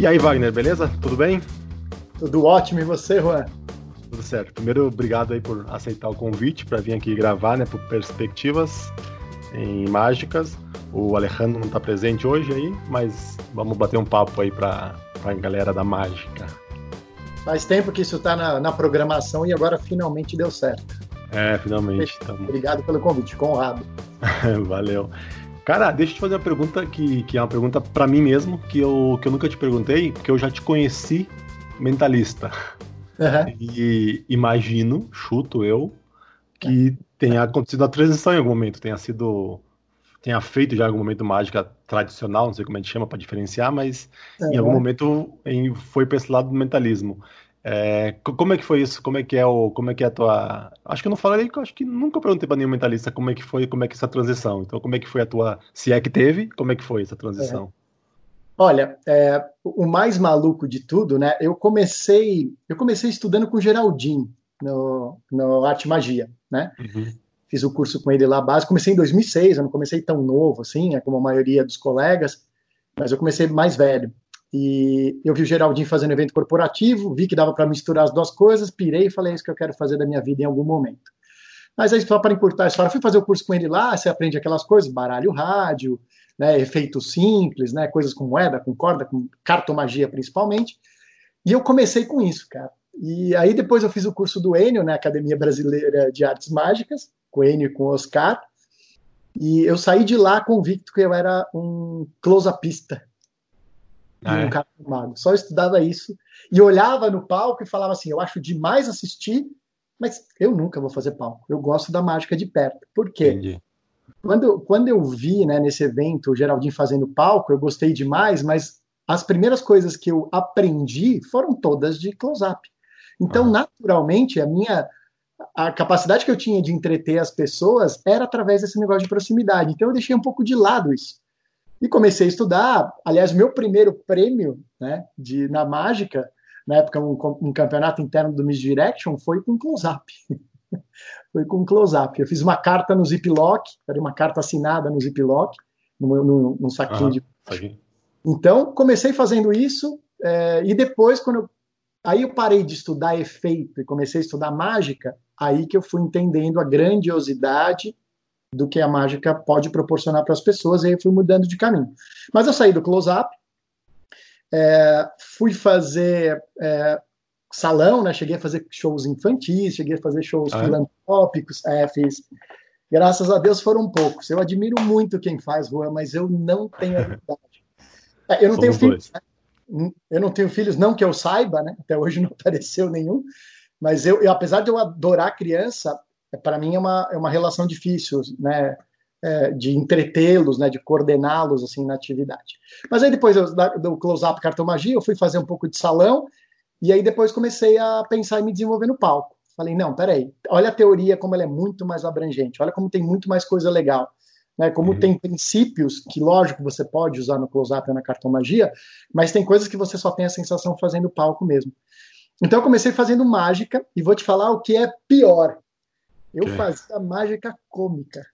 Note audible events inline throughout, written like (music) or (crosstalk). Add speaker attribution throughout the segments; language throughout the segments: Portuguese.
Speaker 1: E aí, Wagner, beleza? Tudo bem?
Speaker 2: Tudo ótimo, e você, Juan?
Speaker 1: Tudo certo. Primeiro, obrigado aí por aceitar o convite para vir aqui gravar, né, por Perspectivas em Mágicas. O Alejandro não está presente hoje aí, mas vamos bater um papo aí para a galera da mágica.
Speaker 2: Faz tempo que isso está na, na, programação e agora finalmente deu certo.
Speaker 1: É, finalmente. Tamo...
Speaker 2: Obrigado pelo convite, com honrado. (laughs)
Speaker 1: Valeu. Cara, deixa eu te fazer uma pergunta que, que é uma pergunta para mim mesmo, que eu, que eu nunca te perguntei, porque eu já te conheci mentalista. Uhum. E imagino, chuto eu, que tenha acontecido a transição em algum momento, tenha sido. tenha feito já em algum momento mágica tradicional, não sei como a gente chama para diferenciar, mas uhum. em algum momento em, foi para esse lado do mentalismo. É, como é que foi isso? Como é que é o, como é que é a tua? Acho que eu não falei, acho que nunca perguntei para nenhum mentalista como é que foi, como é que essa transição. Então, como é que foi a tua? Se é que teve, como é que foi essa transição? É.
Speaker 2: Olha, é, o mais maluco de tudo, né? Eu comecei, eu comecei estudando com o Geraldinho no, no Arte Magia, né? Uhum. Fiz o curso com ele lá base. Comecei em 2006. Eu não comecei tão novo assim, né, como a maioria dos colegas, mas eu comecei mais velho. E eu vi o Geraldinho fazendo evento corporativo, vi que dava para misturar as duas coisas, pirei e falei: é isso que eu quero fazer da minha vida em algum momento. Mas aí, só para encurtar a história, fui fazer o curso com ele lá, você aprende aquelas coisas, baralho rádio, né, efeitos simples, né, coisas com moeda, com corda, com cartomagia principalmente. E eu comecei com isso, cara. E aí depois eu fiz o curso do Enio, na né, Academia Brasileira de Artes Mágicas, com o Enio e com o Oscar. E eu saí de lá convicto que eu era um close-upista ah, um é? cara mago. Só estudava isso e olhava no palco e falava assim: eu acho demais assistir, mas eu nunca vou fazer palco. Eu gosto da mágica de perto. Por quê? Entendi. Quando, quando eu vi né, nesse evento o Geraldinho fazendo palco, eu gostei demais, mas as primeiras coisas que eu aprendi foram todas de close-up. Então, ah. naturalmente, a minha a capacidade que eu tinha de entreter as pessoas era através desse negócio de proximidade. Então, eu deixei um pouco de lado isso. E comecei a estudar. Aliás, meu primeiro prêmio né, de, na mágica, na época, um, um campeonato interno do Miss Direction, foi com close-up. (laughs) foi com close-up. Eu fiz uma carta no Ziploc, era uma carta assinada no Ziploc, no saquinho de. Então, comecei fazendo isso, é, e depois, quando eu, aí eu parei de estudar efeito e comecei a estudar mágica, aí que eu fui entendendo a grandiosidade do que a mágica pode proporcionar para as pessoas, e aí eu fui mudando de caminho. Mas eu saí do close-up, é, fui fazer é, salão, né? Cheguei a fazer shows infantis, cheguei a fazer shows ah, filantrópicos, é, fiz. Graças a Deus foram poucos. Eu admiro muito quem faz, Juan, mas eu não tenho (laughs) habilidade. É, eu não Somos tenho filhos, né? Eu não tenho filhos, não que eu saiba, né? Até hoje não (laughs) apareceu nenhum. Mas eu, eu apesar de eu adorar criança, é, para mim é uma, é uma relação difícil, né? É, de entretê-los, né, de coordená-los assim na atividade. Mas aí depois eu, do close-up cartomagia, eu fui fazer um pouco de salão e aí depois comecei a pensar em me desenvolver no palco. Falei, não, peraí, olha a teoria como ela é muito mais abrangente, olha como tem muito mais coisa legal. Né, como uhum. tem princípios que, lógico, você pode usar no close-up ou na cartomagia, mas tem coisas que você só tem a sensação fazendo palco mesmo. Então eu comecei fazendo mágica e vou te falar o que é pior. Eu que? fazia mágica cômica.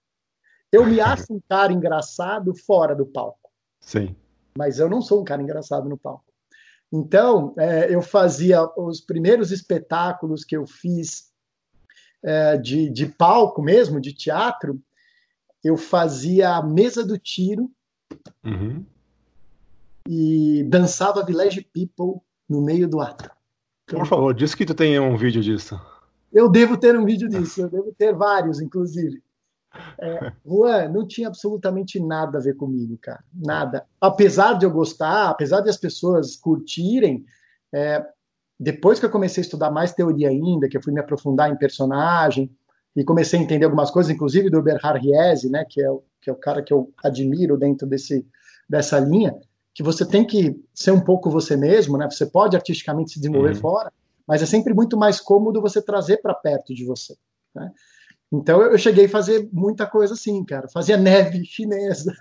Speaker 2: Eu me (laughs) acho um cara engraçado fora do palco.
Speaker 1: Sim.
Speaker 2: Mas eu não sou um cara engraçado no palco. Então, é, eu fazia os primeiros espetáculos que eu fiz é, de, de palco mesmo, de teatro, eu fazia a mesa do tiro uhum. e dançava Village People no meio do ato.
Speaker 1: Por favor, diz que tu tem um vídeo disso.
Speaker 2: Eu devo ter um vídeo disso, eu devo ter vários, inclusive. É, Juan, não tinha absolutamente nada a ver comigo, cara. Nada. Apesar de eu gostar, apesar de as pessoas curtirem, é, depois que eu comecei a estudar mais teoria ainda, que eu fui me aprofundar em personagem e comecei a entender algumas coisas, inclusive do Berhard Riese, né, que é, o, que é o cara que eu admiro dentro desse, dessa linha, que você tem que ser um pouco você mesmo, né? Você pode artisticamente se desenvolver uhum. fora, mas é sempre muito mais cômodo você trazer para perto de você. Né? Então eu cheguei a fazer muita coisa assim, cara. Fazia neve chinesa,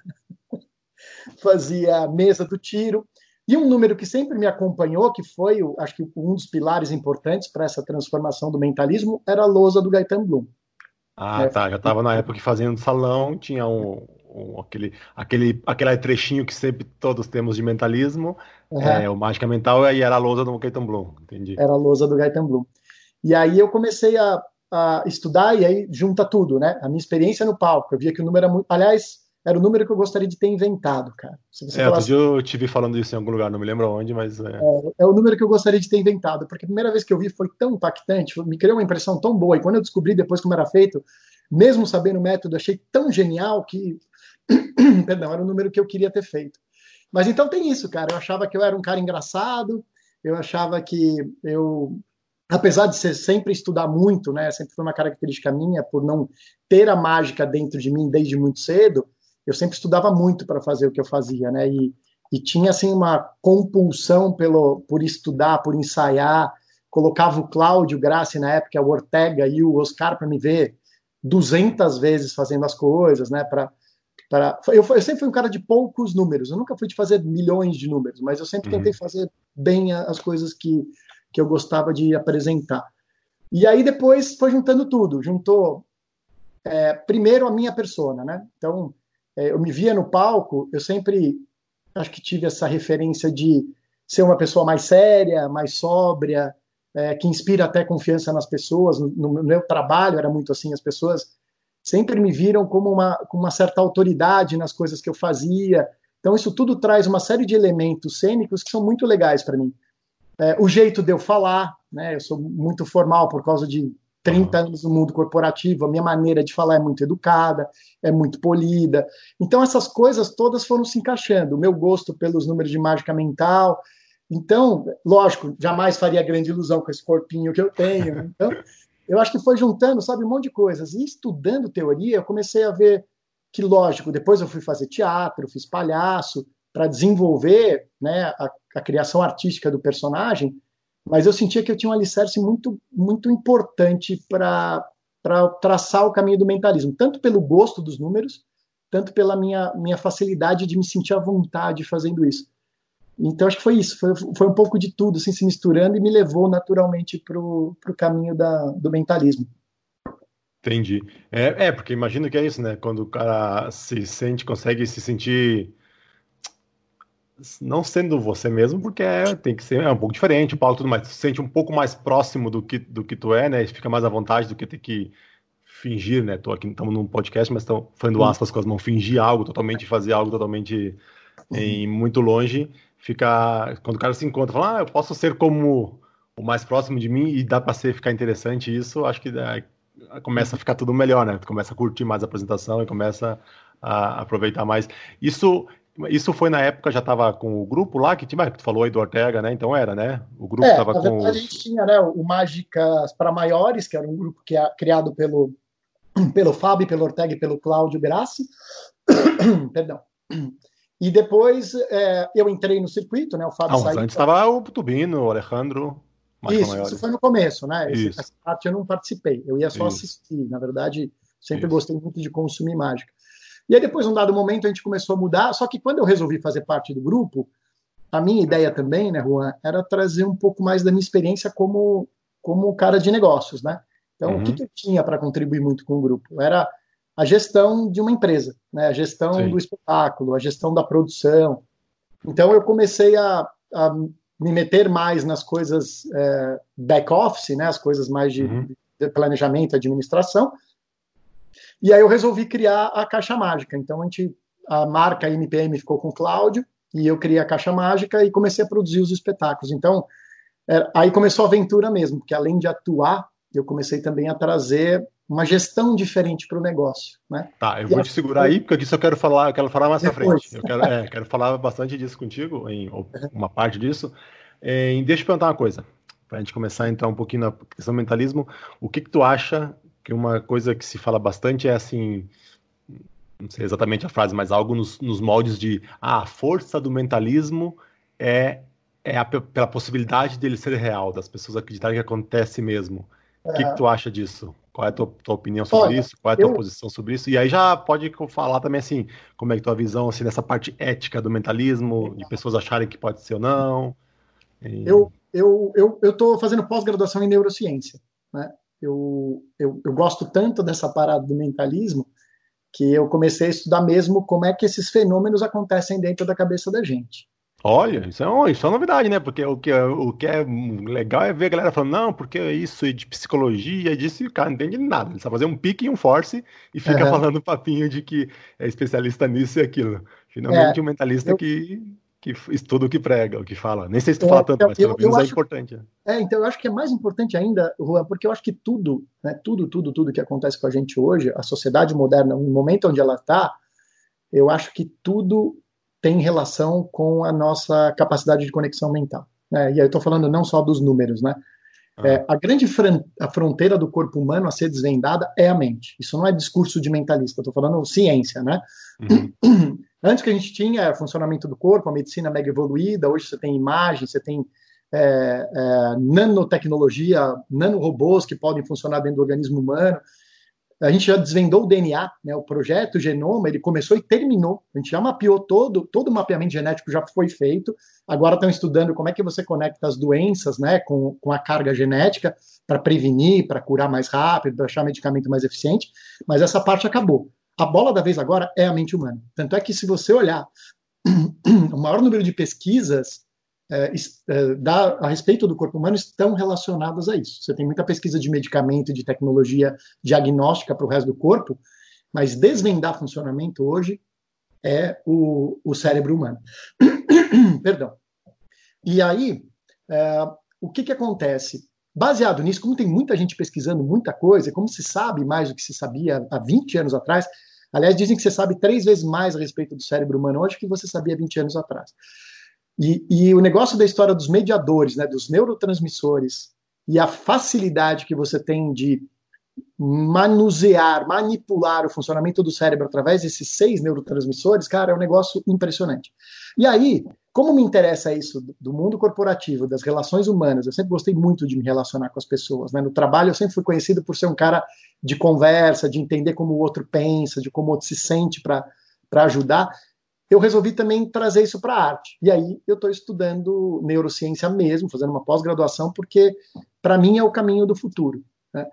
Speaker 2: (laughs) fazia mesa do tiro. E um número que sempre me acompanhou, que foi, acho que um dos pilares importantes para essa transformação do mentalismo, era a lousa do Gaetan Bloom.
Speaker 1: Ah, é. tá. Já estava na época fazendo salão, tinha um, um, aquele, aquele, aquele trechinho que sempre todos temos de mentalismo, Uhum. É, o Mágica Mental e era a lousa do Gaetan Bloom, entendi.
Speaker 2: Era a lousa do Gaetan Bloom. E aí eu comecei a, a, estudar e aí junta tudo, né? A minha experiência no palco. Eu via que o número era muito. Aliás, era o número que eu gostaria de ter inventado, cara.
Speaker 1: Se você é, falasse... eu te vi falando isso em algum lugar, não me lembro onde, mas. É...
Speaker 2: É, é... o número que eu gostaria de ter inventado, porque a primeira vez que eu vi foi tão impactante, me criou uma impressão tão boa. E quando eu descobri depois como era feito, mesmo sabendo o método, achei tão genial que. (coughs) Perdão, era o número que eu queria ter feito. Mas então tem isso, cara. Eu achava que eu era um cara engraçado, eu achava que eu apesar de ser sempre estudar muito, né, sempre foi uma característica minha por não ter a mágica dentro de mim desde muito cedo, eu sempre estudava muito para fazer o que eu fazia, né, e, e tinha assim uma compulsão pelo por estudar, por ensaiar, colocava o Cláudio Grassi na época, o Ortega e o Oscar para me ver 200 vezes fazendo as coisas, né, para para eu, eu, sempre fui um cara de poucos números, eu nunca fui de fazer milhões de números, mas eu sempre tentei uhum. fazer bem as coisas que que eu gostava de apresentar. E aí depois foi juntando tudo, juntou é, primeiro a minha persona, né? Então é, eu me via no palco, eu sempre acho que tive essa referência de ser uma pessoa mais séria, mais sóbria, é, que inspira até confiança nas pessoas. No, no, meu trabalho era muito assim, as pessoas sempre me viram como uma, com uma certa autoridade nas coisas que eu fazia. Então isso tudo traz uma série de elementos cênicos que são muito legais para mim. É, o jeito de eu falar, né? Eu sou muito formal por causa de 30 anos no mundo corporativo, a minha maneira de falar é muito educada, é muito polida. Então, essas coisas todas foram se encaixando. O meu gosto pelos números de mágica mental. Então, lógico, jamais faria grande ilusão com esse corpinho que eu tenho. Né? Então, eu acho que foi juntando, sabe, um monte de coisas. E estudando teoria, eu comecei a ver que, lógico, depois eu fui fazer teatro, fiz palhaço, para desenvolver né, a, a, criação artística do personagem, mas eu sentia que eu tinha um alicerce muito, muito importante para traçar o caminho do mentalismo, tanto pelo gosto dos números, tanto pela minha, minha facilidade de me sentir à vontade fazendo isso. Então, acho que foi isso, foi, foi um pouco de tudo, assim, se misturando e me levou naturalmente para o caminho da, do mentalismo.
Speaker 1: Entendi. É, é, porque imagino que é isso, né? Quando o cara se sente, consegue se sentir não sendo você mesmo, porque é, tem que ser é um pouco diferente, o Paulo tudo mais. Se sente um pouco mais próximo do que, do que tu é, né? E fica mais à vontade do que ter que fingir, né? Tô aqui, estamos num podcast, mas estão fazendo aspas com as mãos, fingir algo totalmente, fazer algo totalmente em muito longe. Fica quando o cara se encontra, fala, ah, eu posso ser como o mais próximo de mim e dá para ser ficar interessante isso, acho que é, começa a ficar tudo melhor, né? Tu começa a curtir mais a apresentação e começa a aproveitar mais. Isso isso foi na época, já estava com o grupo lá, que tinha, tu falou aí do Ortega, né? Então era, né? O grupo estava é, com.
Speaker 2: A gente tinha, né? O Mágicas para Maiores, que era um grupo que é criado pelo, pelo Fábio, pelo Ortega e pelo Cláudio Grassi. (coughs) Perdão. E depois é, eu entrei no circuito, né? O Fábio
Speaker 1: ah, saiu. Antes estava o Tubino, o Alejandro.
Speaker 2: Isso, isso foi no começo, né? Essa parte eu não participei, eu ia só isso. assistir. Na verdade, sempre isso. gostei muito de consumir mágica. E aí, depois, num dado momento, a gente começou a mudar. Só que quando eu resolvi fazer parte do grupo, a minha ideia também, né, Juan, era trazer um pouco mais da minha experiência como, como cara de negócios, né? Então, uhum. o que, uhum. que eu tinha para contribuir muito com o grupo? Era a gestão de uma empresa, né? a gestão Sim. do espetáculo, a gestão da produção. Então, eu comecei a, a me meter mais nas coisas é, back-office, né? as coisas mais de, uhum. de planejamento, administração, e aí eu resolvi criar a Caixa Mágica. Então a gente, a marca MPM ficou com o Cláudio e eu criei a Caixa Mágica e comecei a produzir os espetáculos. Então é, aí começou a aventura mesmo, porque além de atuar, eu comecei também a trazer uma gestão diferente para o negócio, né?
Speaker 1: Tá, eu e vou te segurar aí, porque disso eu quero falar, eu quero falar mais para frente. Eu quero, é, quero falar bastante disso contigo, em uma parte disso. É, deixa eu perguntar uma coisa, para a gente começar a entrar um pouquinho na questão do mentalismo. O que, que tu acha que uma coisa que se fala bastante é assim, não sei exatamente a frase, mas algo nos, nos moldes de ah, a força do mentalismo é, é a, pela possibilidade dele ser real, das pessoas acreditarem que acontece mesmo. O que, que, tu acha disso? Qual é a tua, tua opinião sobre Olha, isso? Qual é a tua eu... posição sobre isso? E aí já pode falar também assim, como é que tua visão assim, dessa parte ética do mentalismo, de pessoas acharem que pode ser ou não.
Speaker 2: E... Eu eu eu estou fazendo pós-graduação em neurociência, né? eu, eu, eu gosto tanto dessa parada do mentalismo que eu comecei a estudar mesmo como é que esses fenômenos acontecem dentro da cabeça da gente.
Speaker 1: Olha, isso é, uma, isso é uma novidade, né? Porque o que, o que é legal é ver a galera falando, não, porque é isso de psicologia, disso, e o cara não entende nada. Ele só fazer um pique e um force e fica uhum. falando papinho de que é especialista nisso e aquilo. Finalmente, é, um mentalista eu... que, que estuda o que prega, o que fala. Nem sei se tu é, fala tanto, mas pelo menos é importante.
Speaker 2: É, então eu acho que é mais importante ainda, Juan, porque eu acho que tudo, né, tudo, tudo, tudo que acontece com a gente hoje, a sociedade moderna, no momento onde ela está, eu acho que tudo tem relação com a nossa capacidade de conexão mental. Né? E aí eu estou falando não só dos números, né? Ah. É, a grande a fronteira do corpo humano a ser desvendada é a mente. Isso não é discurso de mentalista, estou falando ciência, né? Uhum. (clears throat) Antes que a gente tinha funcionamento do corpo, a medicina mega evoluída, hoje você tem imagem, você tem é, é, nanotecnologia, nanorobôs que podem funcionar dentro do organismo humano a gente já desvendou o DNA, né, o projeto Genoma, ele começou e terminou. A gente já mapeou todo, todo o mapeamento genético já foi feito. Agora estão estudando como é que você conecta as doenças, né, com, com a carga genética para prevenir, para curar mais rápido, para achar medicamento mais eficiente. Mas essa parte acabou. A bola da vez agora é a mente humana. Tanto é que se você olhar (clears throat) o maior número de pesquisas é, é, da, a respeito do corpo humano estão relacionadas a isso. Você tem muita pesquisa de medicamento, de tecnologia diagnóstica para o resto do corpo, mas desvendar funcionamento hoje é o, o cérebro humano. (coughs) Perdão. E aí, é, o que, que acontece? Baseado nisso, como tem muita gente pesquisando muita coisa, como se sabe mais do que se sabia há 20 anos atrás, aliás, dizem que você sabe três vezes mais a respeito do cérebro humano hoje que você sabia 20 anos atrás. E, e, o negócio da história dos mediadores, né, dos neurotransmissores, e a facilidade que você tem de manusear, manipular o funcionamento do cérebro através desses seis neurotransmissores, cara, é um negócio impressionante. E aí, como me interessa isso do mundo corporativo, das relações humanas, eu sempre gostei muito de me relacionar com as pessoas. Né? No trabalho, eu sempre fui conhecido por ser um cara de conversa, de entender como o outro pensa, de como o outro se sente para ajudar eu resolvi também trazer isso para a arte. E aí eu estou estudando neurociência mesmo, fazendo uma pós-graduação, porque para mim é o caminho do futuro. Né?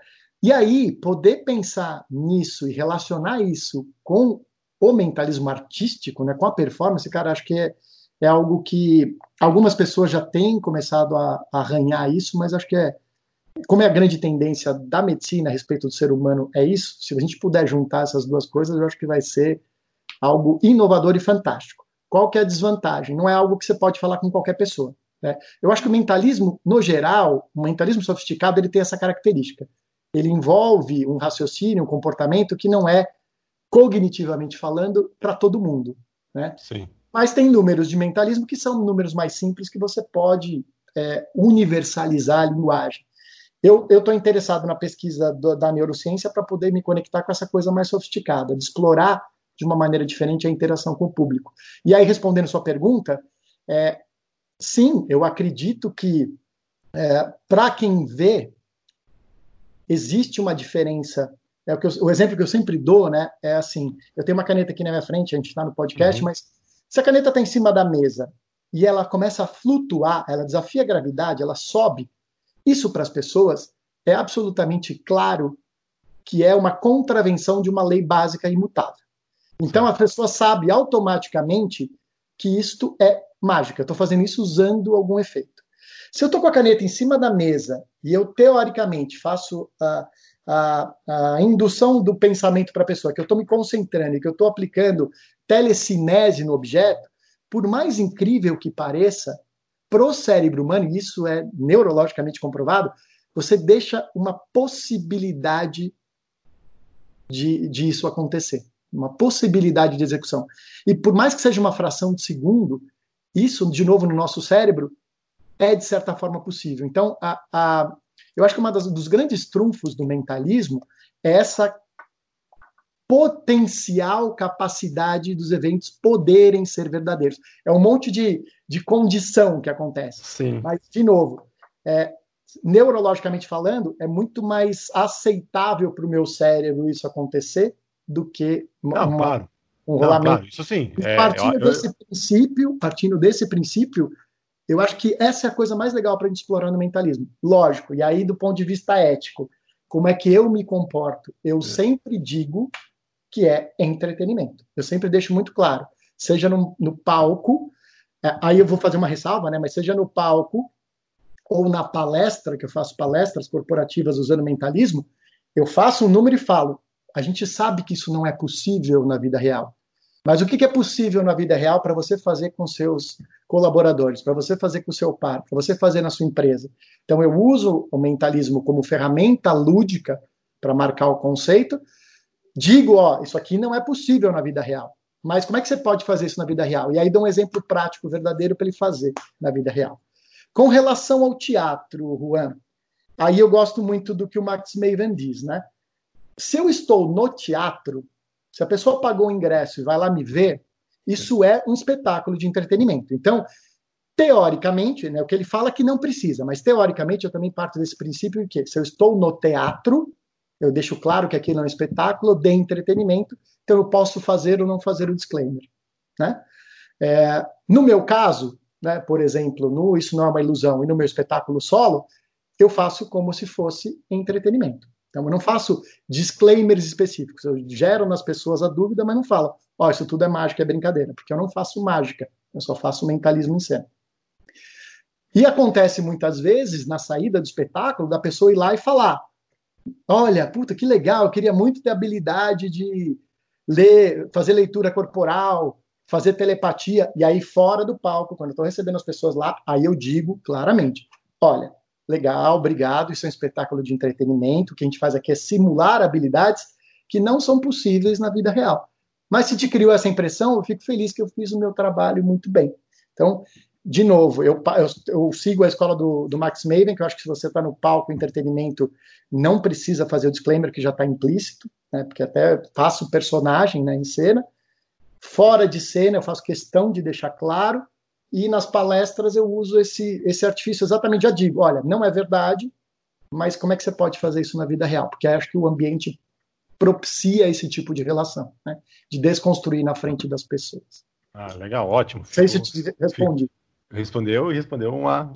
Speaker 2: E aí, poder pensar nisso e relacionar isso com o mentalismo artístico, né, com a performance, cara, acho que é, é algo que algumas pessoas já têm começado a, a arranhar isso, mas acho que é, como é a grande tendência da medicina a respeito do ser humano, é isso. Se a gente puder juntar essas duas coisas, eu acho que vai ser algo inovador e fantástico. Qual que é a desvantagem? Não é algo que você pode falar com qualquer pessoa. Né? Eu acho que o mentalismo, no geral, o mentalismo sofisticado, ele tem essa característica. Ele envolve um raciocínio, um comportamento que não é cognitivamente falando para todo mundo. Né?
Speaker 1: Sim.
Speaker 2: Mas tem números de mentalismo que são números mais simples que você pode é, universalizar a linguagem. Eu estou interessado na pesquisa do, da neurociência para poder me conectar com essa coisa mais sofisticada, de explorar de uma maneira diferente a interação com o público. E aí, respondendo sua pergunta, é, sim, eu acredito que é, para quem vê, existe uma diferença. É o, que eu, o, exemplo que eu sempre dou, né? É assim: eu tenho uma caneta aqui na minha frente, a gente está no podcast, uhum. mas se a caneta está em cima da mesa e ela começa a flutuar, ela desafia a gravidade, ela sobe, isso para as pessoas é absolutamente claro que é uma contravenção de uma lei básica imutável. Então a pessoa sabe automaticamente que isto é mágica. Eu estou fazendo isso usando algum efeito. Se eu estou com a caneta em cima da mesa e eu teoricamente faço a, a, a indução do pensamento para a pessoa, que eu estou me concentrando e que eu estou aplicando telecinese no objeto, por mais incrível que pareça, para o cérebro humano, e isso é neurologicamente comprovado, você deixa uma possibilidade de, de isso acontecer uma possibilidade de execução. E por mais que seja uma fração de segundo, isso, de novo, no nosso cérebro, é de certa forma possível. Então, a, a, eu acho que das, dos grandes trunfos do mentalismo é essa potencial capacidade dos eventos poderem ser verdadeiros. É um monte de, de condição que acontece.
Speaker 1: Sim.
Speaker 2: Mas, de novo, é, neurologicamente falando, é muito mais aceitável para o meu cérebro isso acontecer do que
Speaker 1: uma, Não, claro.
Speaker 2: um rolamento. Não, claro,
Speaker 1: isso sim.
Speaker 2: É, partindo eu, desse eu... princípio, partindo desse princípio, eu acho que essa é a coisa mais legal para a gente explorar no mentalismo. Lógico, e aí do ponto de vista ético, como é que eu me comporto? Eu é. sempre digo que é entretenimento. Eu sempre deixo muito claro, seja no, no palco, É, aí eu vou fazer uma ressalva, né? Mas seja no palco ou na palestra, que eu faço palestras corporativas usando mentalismo, eu faço um número e falo. A gente sabe que isso não é possível na vida real. Mas o que é possível na vida real para você fazer com seus colaboradores, para você fazer com o seu par, para você fazer na sua empresa? Então eu uso o mentalismo como ferramenta lúdica para marcar o conceito. Digo, ó, isso aqui não é possível na vida real. Mas como é que você pode fazer isso na vida real? E aí dou um exemplo prático, verdadeiro, para ele fazer na vida real. Com relação ao teatro, Juan, aí eu gosto muito do que o Max Maven diz, né? Se eu estou no teatro, se a pessoa pagou o ingresso e vai lá me ver, isso é um espetáculo de entretenimento. Então, teoricamente, né, o que ele fala é que não precisa, mas teoricamente eu também parto desse princípio que se eu estou no teatro, eu deixo claro que aquilo é um espetáculo de entretenimento, então eu posso fazer ou não fazer o disclaimer. Né? É, no meu caso, né, por exemplo, no Isso Não é uma Ilusão e no meu espetáculo solo, eu faço como se fosse entretenimento. Então, eu não faço disclaimers específicos. Eu gero nas pessoas a dúvida, mas não falo, ó, isso tudo é mágica, é brincadeira, porque eu não faço mágica, eu só faço mentalismo cena. E acontece muitas vezes, na saída do espetáculo, da pessoa ir lá e falar: Olha, puta, que legal, eu queria muito ter habilidade de ler, fazer leitura corporal, fazer telepatia. E aí, fora do palco, quando eu estou recebendo as pessoas lá, aí eu digo claramente: Olha, legal, obrigado, isso é um espetáculo de entretenimento, o que a gente faz aqui é simular habilidades que não são possíveis na vida real. Mas se te criou essa impressão, eu fico feliz que eu fiz o meu trabalho muito bem. Então, de novo, eu, eu, eu sigo a escola do, do, Max Maven, que eu acho que se você está no palco entretenimento, não precisa fazer o disclaimer que já está implícito, né, porque até faço personagem né, em cena. Fora de cena, eu faço questão de deixar claro, e nas palestras eu uso esse, esse artifício exatamente, já digo, olha, não é verdade, mas como é que você pode fazer isso na vida real? Porque acho que o ambiente propicia esse tipo de relação, né, de desconstruir na frente das pessoas.
Speaker 1: Ah, legal, ótimo.
Speaker 2: Não sei se te respondi.
Speaker 1: Respondeu e respondeu uma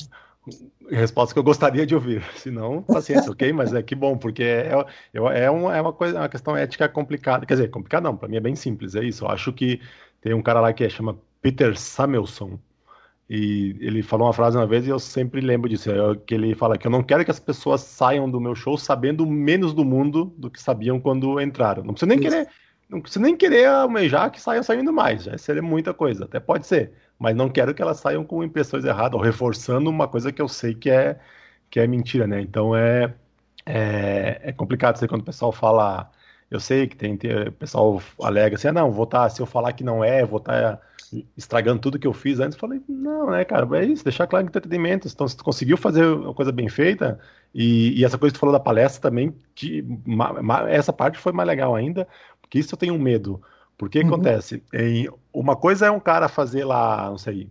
Speaker 1: resposta que eu gostaria de ouvir. (laughs) Se não, paciência, ok? Mas é que bom, porque é, é, é, uma, é uma coisa, uma questão ética complicada. Quer dizer, complicada não, para mim é bem simples, é isso. Eu acho que tem um cara lá que é, chama Peter Samuelson, e ele falou uma frase uma vez e eu sempre lembro disso, é que ele fala que eu não quero que as pessoas saiam do meu show sabendo menos do mundo do que sabiam quando entraram. Não precisa nem isso. querer, não precisa nem querer almejar que saiam saindo mais, já seria muita coisa, até pode ser mas não quero que elas saiam com impressões erradas ou reforçando uma coisa que eu sei que é que é mentira, né? Então é é, é complicado ser quando o pessoal fala, eu sei que tem, tem o pessoal alega assim, ah, não, vou estar, tá, se eu falar que não é, vou estar tá estragando tudo que eu fiz antes. Falei, não, né, cara, é isso, deixar claro que entretenimento. Então, se tu conseguiu fazer uma coisa bem feita, e, e essa coisa que tu falou da palestra também, que, ma, ma, essa parte foi mais legal ainda, porque isso eu tenho medo. Porque uhum. acontece, em, uma coisa é um cara fazer lá, não sei,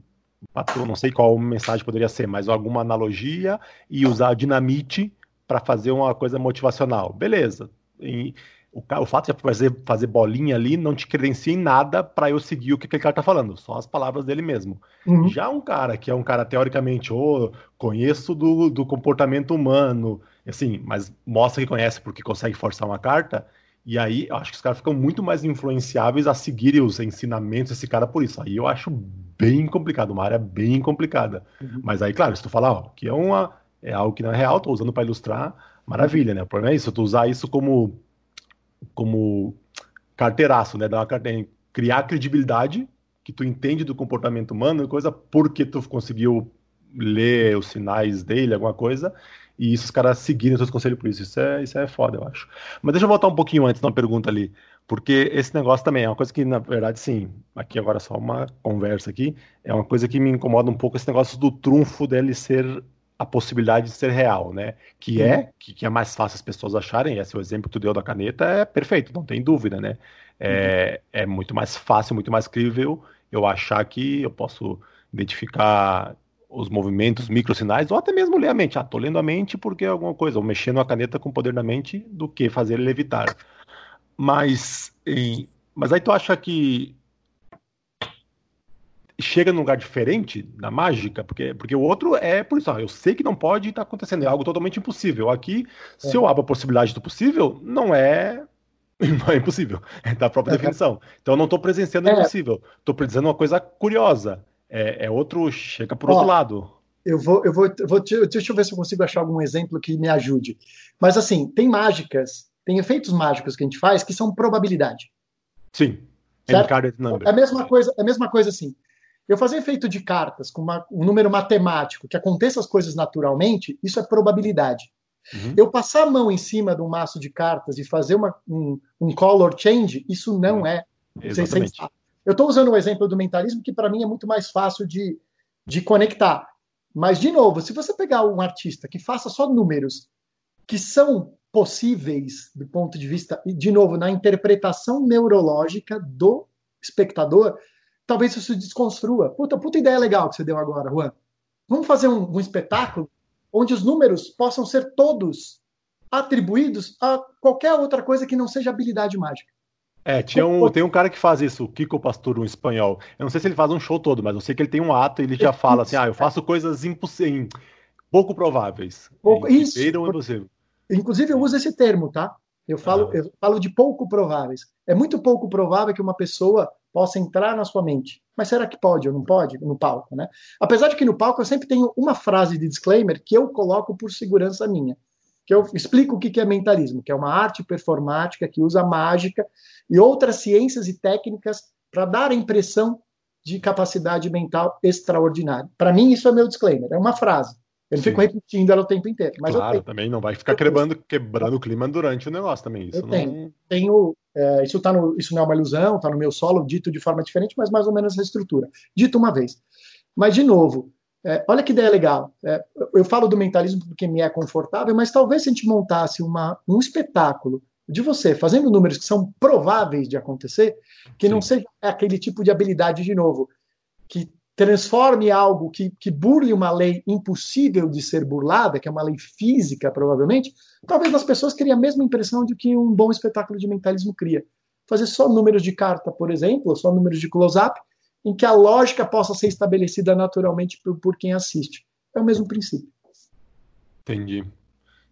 Speaker 1: não sei qual mensagem poderia ser, mas alguma analogia e usar dinamite para fazer uma coisa motivacional. Beleza. E, o, o, fato de fazer, fazer bolinha ali não te credencia em nada para eu seguir o que aquele cara tá falando, só as palavras dele mesmo. Uhum. Já um cara que é um cara teoricamente, oh, conheço do, do comportamento humano, assim, mas mostra que conhece porque consegue forçar uma carta, e aí, eu acho que os caras ficam muito mais influenciáveis a seguirem os ensinamentos desse cara por isso. Aí eu acho bem complicado, uma área bem complicada. Uhum. Mas aí, claro, se tu falar, ó, que é uma é algo que não é real, tô usando para ilustrar, maravilha, né? O problema é isso, tu usar isso como como carteiraço, né? Dar carteira, criar credibilidade que tu entende do comportamento humano, coisa porque tu conseguiu ler os sinais dele, alguma coisa, e isso os caras seguirem seus conselhos por isso. Isso é, isso é foda, eu acho. Mas deixa eu voltar um pouquinho antes na pergunta ali. Porque esse negócio também é uma coisa que, na verdade, sim, aqui agora só uma conversa aqui, é uma coisa que me incomoda um pouco esse negócio do trunfo dele ser a possibilidade de ser real, né? Que é, uhum. que, que, é mais fácil as pessoas acharem, esse é o exemplo que tu deu da caneta, é perfeito, não tem dúvida, né? É, uhum. é muito mais fácil, muito mais crível eu achar que eu posso identificar os movimentos, microsinais, ou até mesmo ler a mente. Ah, tô lendo a mente porque é alguma coisa, ou mexendo a caneta com o poder da mente, do que fazer ele levitar. Mas, em, mas aí tu acha que chega num lugar diferente da mágica, porque, porque o outro é por isso, ah, eu sei que não pode estar tá acontecendo, é algo totalmente impossível. Aqui, é. se eu abro a possibilidade do possível, não é (laughs) não é impossível, é da própria é. definição. Então eu não estou presenciando o é. impossível, estou presenciando uma coisa curiosa. é, é outro, chega por Ó, outro lado.
Speaker 2: Eu vou, eu vou, vou deixa eu ver se eu consigo achar algum exemplo que me ajude. Mas assim, tem mágicas, tem efeitos mágicos que a gente faz que são probabilidade.
Speaker 1: Sim.
Speaker 2: Certo? É a mesma coisa, é a mesma coisa assim. Eu fazer efeito de cartas com uma, um número matemático, que aconteça as coisas naturalmente, isso é probabilidade. Uhum. Eu passar a mão em cima de um maço de cartas e fazer uma, um, um color change, isso não uhum. é.
Speaker 1: Exatamente.
Speaker 2: Eu estou usando o exemplo do mentalismo, que para mim é muito mais fácil de, de conectar. Mas, de novo, se você pegar um artista que faça só números que são possíveis do ponto de vista, de novo, na interpretação neurológica do espectador, talvez isso se desconstrua. Puta, puta ideia legal que você deu agora, Juan. Vamos fazer um, um espetáculo onde os números possam ser todos atribuídos a qualquer outra coisa que não seja habilidade mágica.
Speaker 1: É, tinha um, tem um cara que faz isso, o Kiko Pastor, um espanhol. Eu não sei se ele faz um show todo, mas eu sei que ele tem um ato e ele já fala assim: ah, eu faço coisas impossíveis, pouco prováveis.
Speaker 2: Pouco, isso. Impossível. Inclusive, eu uso esse termo, tá? Eu falo, ah. eu falo de pouco prováveis. É muito pouco provável que uma pessoa possa entrar na sua mente. Mas será que pode ou não pode no palco, né? Apesar de que no palco eu sempre tenho uma frase de disclaimer que eu coloco por segurança minha, que eu explico o que é mentalismo, que é uma arte performática que usa mágica e outras ciências e técnicas para dar a impressão de capacidade mental extraordinária. Para mim isso é meu disclaimer, é uma frase. Eu não fico repetindo ela o tempo inteiro. Mas
Speaker 1: claro, também não vai ficar quebrando, quebrando o clima durante o negócio também. Isso
Speaker 2: eu tenho. Não... tenho é, isso, tá no, isso não é uma ilusão, está no meu solo, dito de forma diferente, mas mais ou menos essa estrutura. Dito uma vez. Mas, de novo, é, olha que ideia legal. É, eu falo do mentalismo porque me é confortável, mas talvez se a gente montasse uma, um espetáculo de você fazendo números que são prováveis de acontecer, que Sim. não seja aquele tipo de habilidade, de novo, que transforme algo que, que burle uma lei impossível de ser burlada, que é uma lei física, provavelmente, talvez as pessoas criem a mesma impressão de que um bom espetáculo de mentalismo cria. Fazer só números de carta, por exemplo, só números de close-up, em que a lógica possa ser estabelecida naturalmente por, por quem assiste. É o mesmo princípio.
Speaker 1: Entendi.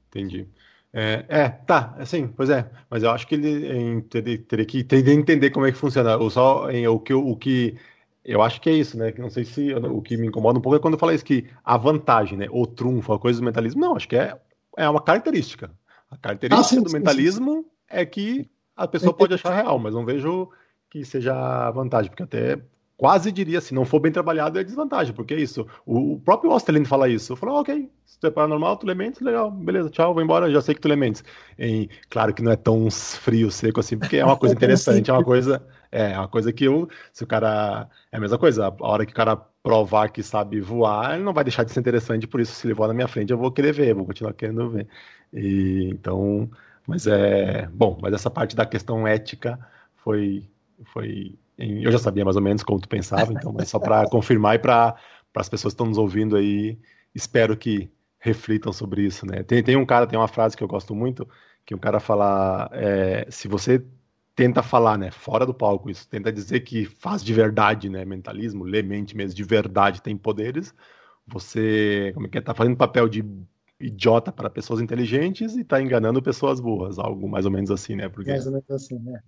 Speaker 1: Entendi. É, é, tá, assim, pois é, mas eu acho que ele teria, teria que entender como é que funciona. O, só, em, o, que, o que eu acho que é isso, né? Que não sei se o que me incomoda um pouco é quando fala isso que a vantagem, né? O trunfo, a coisa do mentalismo. Não, acho que é, é uma característica. A característica ah, sim, do mentalismo sim. é que a pessoa pode achar real, mas não vejo que seja vantagem, porque até quase diria, se não for bem trabalhado, é desvantagem, porque é isso. O, próprio Osterlin fala isso. Falou, ah, ok, se tu é paranormal, tu lê mentes, legal, beleza, tchau, vou embora, já sei que tu lê mentes. E, claro que não é tão frio, seco assim, porque é uma coisa (laughs) interessante, é uma coisa, é uma coisa que eu, se o cara, é a mesma coisa, a hora que o cara provar que sabe voar, ele não vai deixar de ser interessante, por isso se ele voar na minha frente, eu vou querer ver, vou continuar querendo ver. E, então, mas é, bom, mas essa parte da questão ética foi, foi eu já sabia mais ou menos como tu pensava, então, mas só para confirmar e para as pessoas que estão nos ouvindo aí, espero que reflitam sobre isso, né? Tem, tem um cara, tem uma frase que eu gosto muito, que um cara fala, é, se você tenta falar, né, fora do palco, isso tenta dizer que faz de verdade, né, mentalismo, lê mente mesmo, de verdade tem poderes, você, como é que é, tá fazendo papel de idiota para pessoas inteligentes e está enganando pessoas burras, algo mais ou menos assim, né?
Speaker 2: Porque... Mais ou menos assim, né?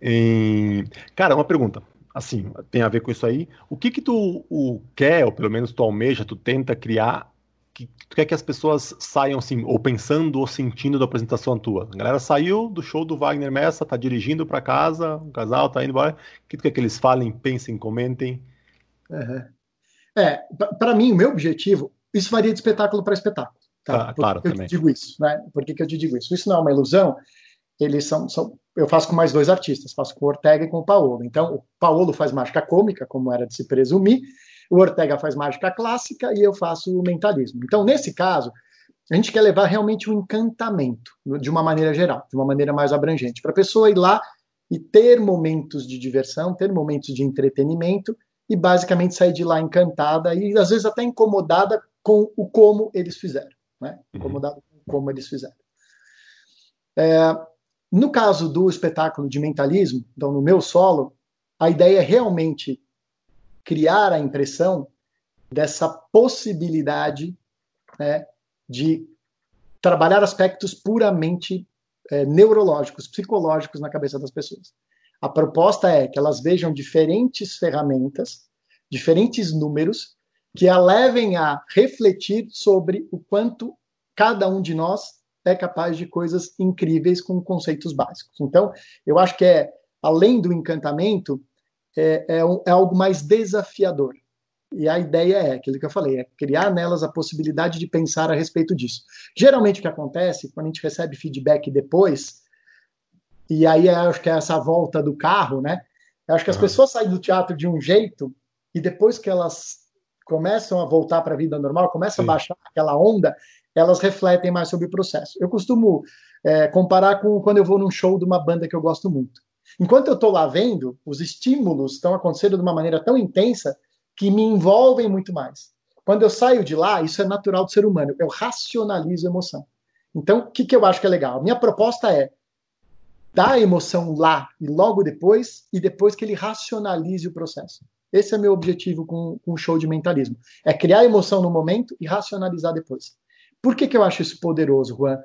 Speaker 1: Em... Cara, uma pergunta. Assim, tem a ver com isso aí. O que que tu o, quer, ou pelo menos tu almeja, tu tenta criar, que tu quer que as pessoas saiam assim, ou pensando ou sentindo da apresentação tua? A galera saiu do show do Wagner Messa, tá dirigindo para casa, o casal tá indo embora. O que tu quer que eles falem, pensem, comentem?
Speaker 2: Uhum. É, para mim, o meu objetivo, isso varia de espetáculo para espetáculo.
Speaker 1: Tá? Ah, claro,
Speaker 2: eu
Speaker 1: também.
Speaker 2: te digo isso, né? Por que, que eu te digo isso? Isso não é uma ilusão. Eles são, são, eu faço com mais dois artistas, faço com o Ortega e com o Paolo. Então, o Paolo faz mágica cômica, como era de se presumir, o Ortega faz mágica clássica e eu faço o mentalismo. Então, nesse caso, a gente quer levar realmente um encantamento, de uma maneira geral, de uma maneira mais abrangente, para a pessoa ir lá e ter momentos de diversão, ter momentos de entretenimento e basicamente sair de lá encantada e às vezes até incomodada com o como eles fizeram né? Uhum. incomodado com como eles fizeram. É, no caso do espetáculo de mentalismo, então no meu solo, a ideia é realmente criar a impressão dessa possibilidade né, de trabalhar aspectos puramente é, neurológicos, psicológicos na cabeça das pessoas. A proposta é que elas vejam diferentes ferramentas diferentes números que a levem a refletir sobre o quanto cada um de nós é capaz de coisas incríveis com conceitos básicos. Então, eu acho que é, além do encantamento, é, é, é algo mais desafiador. E a ideia é aquilo que eu falei, é criar nelas a possibilidade de pensar a respeito disso. Geralmente o que acontece, quando a gente recebe feedback depois, e aí acho que é essa volta do carro, né? Eu acho que as uhum. pessoas saem do teatro de um jeito e depois que elas começam a voltar para a vida normal, começam Sim. a baixar aquela onda, elas refletem mais sobre o processo. Eu costumo é, comparar com quando eu vou num show de uma banda que eu gosto muito. Enquanto eu estou lá vendo, os estímulos estão acontecendo de uma maneira tão intensa que me envolvem muito mais. Quando eu saio de lá, isso é natural do ser humano, eu racionalizo a emoção. Então, o que, que eu acho que é legal? Minha proposta é dar a emoção lá e logo depois, e depois que ele racionalize o processo. Esse é meu objetivo com, com o show de mentalismo. É criar emoção no momento e racionalizar depois. Por que, que eu acho isso poderoso, Juan?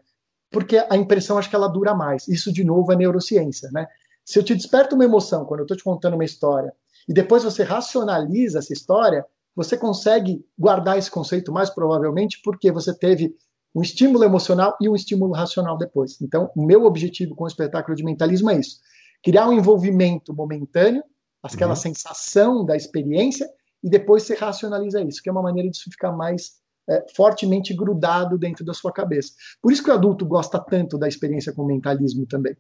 Speaker 2: Porque a impressão acho que ela dura mais. Isso, de novo, é neurociência, né? Se eu te desperto uma emoção quando eu estou te contando uma história e depois você racionaliza essa história, você consegue guardar esse conceito mais provavelmente porque você teve um estímulo emocional e um estímulo racional depois. Então, o meu objetivo com o espetáculo de mentalismo é isso: criar um envolvimento momentâneo, aquela uhum. sensação da experiência, e depois você racionaliza isso, que é uma maneira de isso ficar mais é, fortemente grudado dentro da sua cabeça. Por isso que o adulto gosta tanto da experiência com mentalismo também.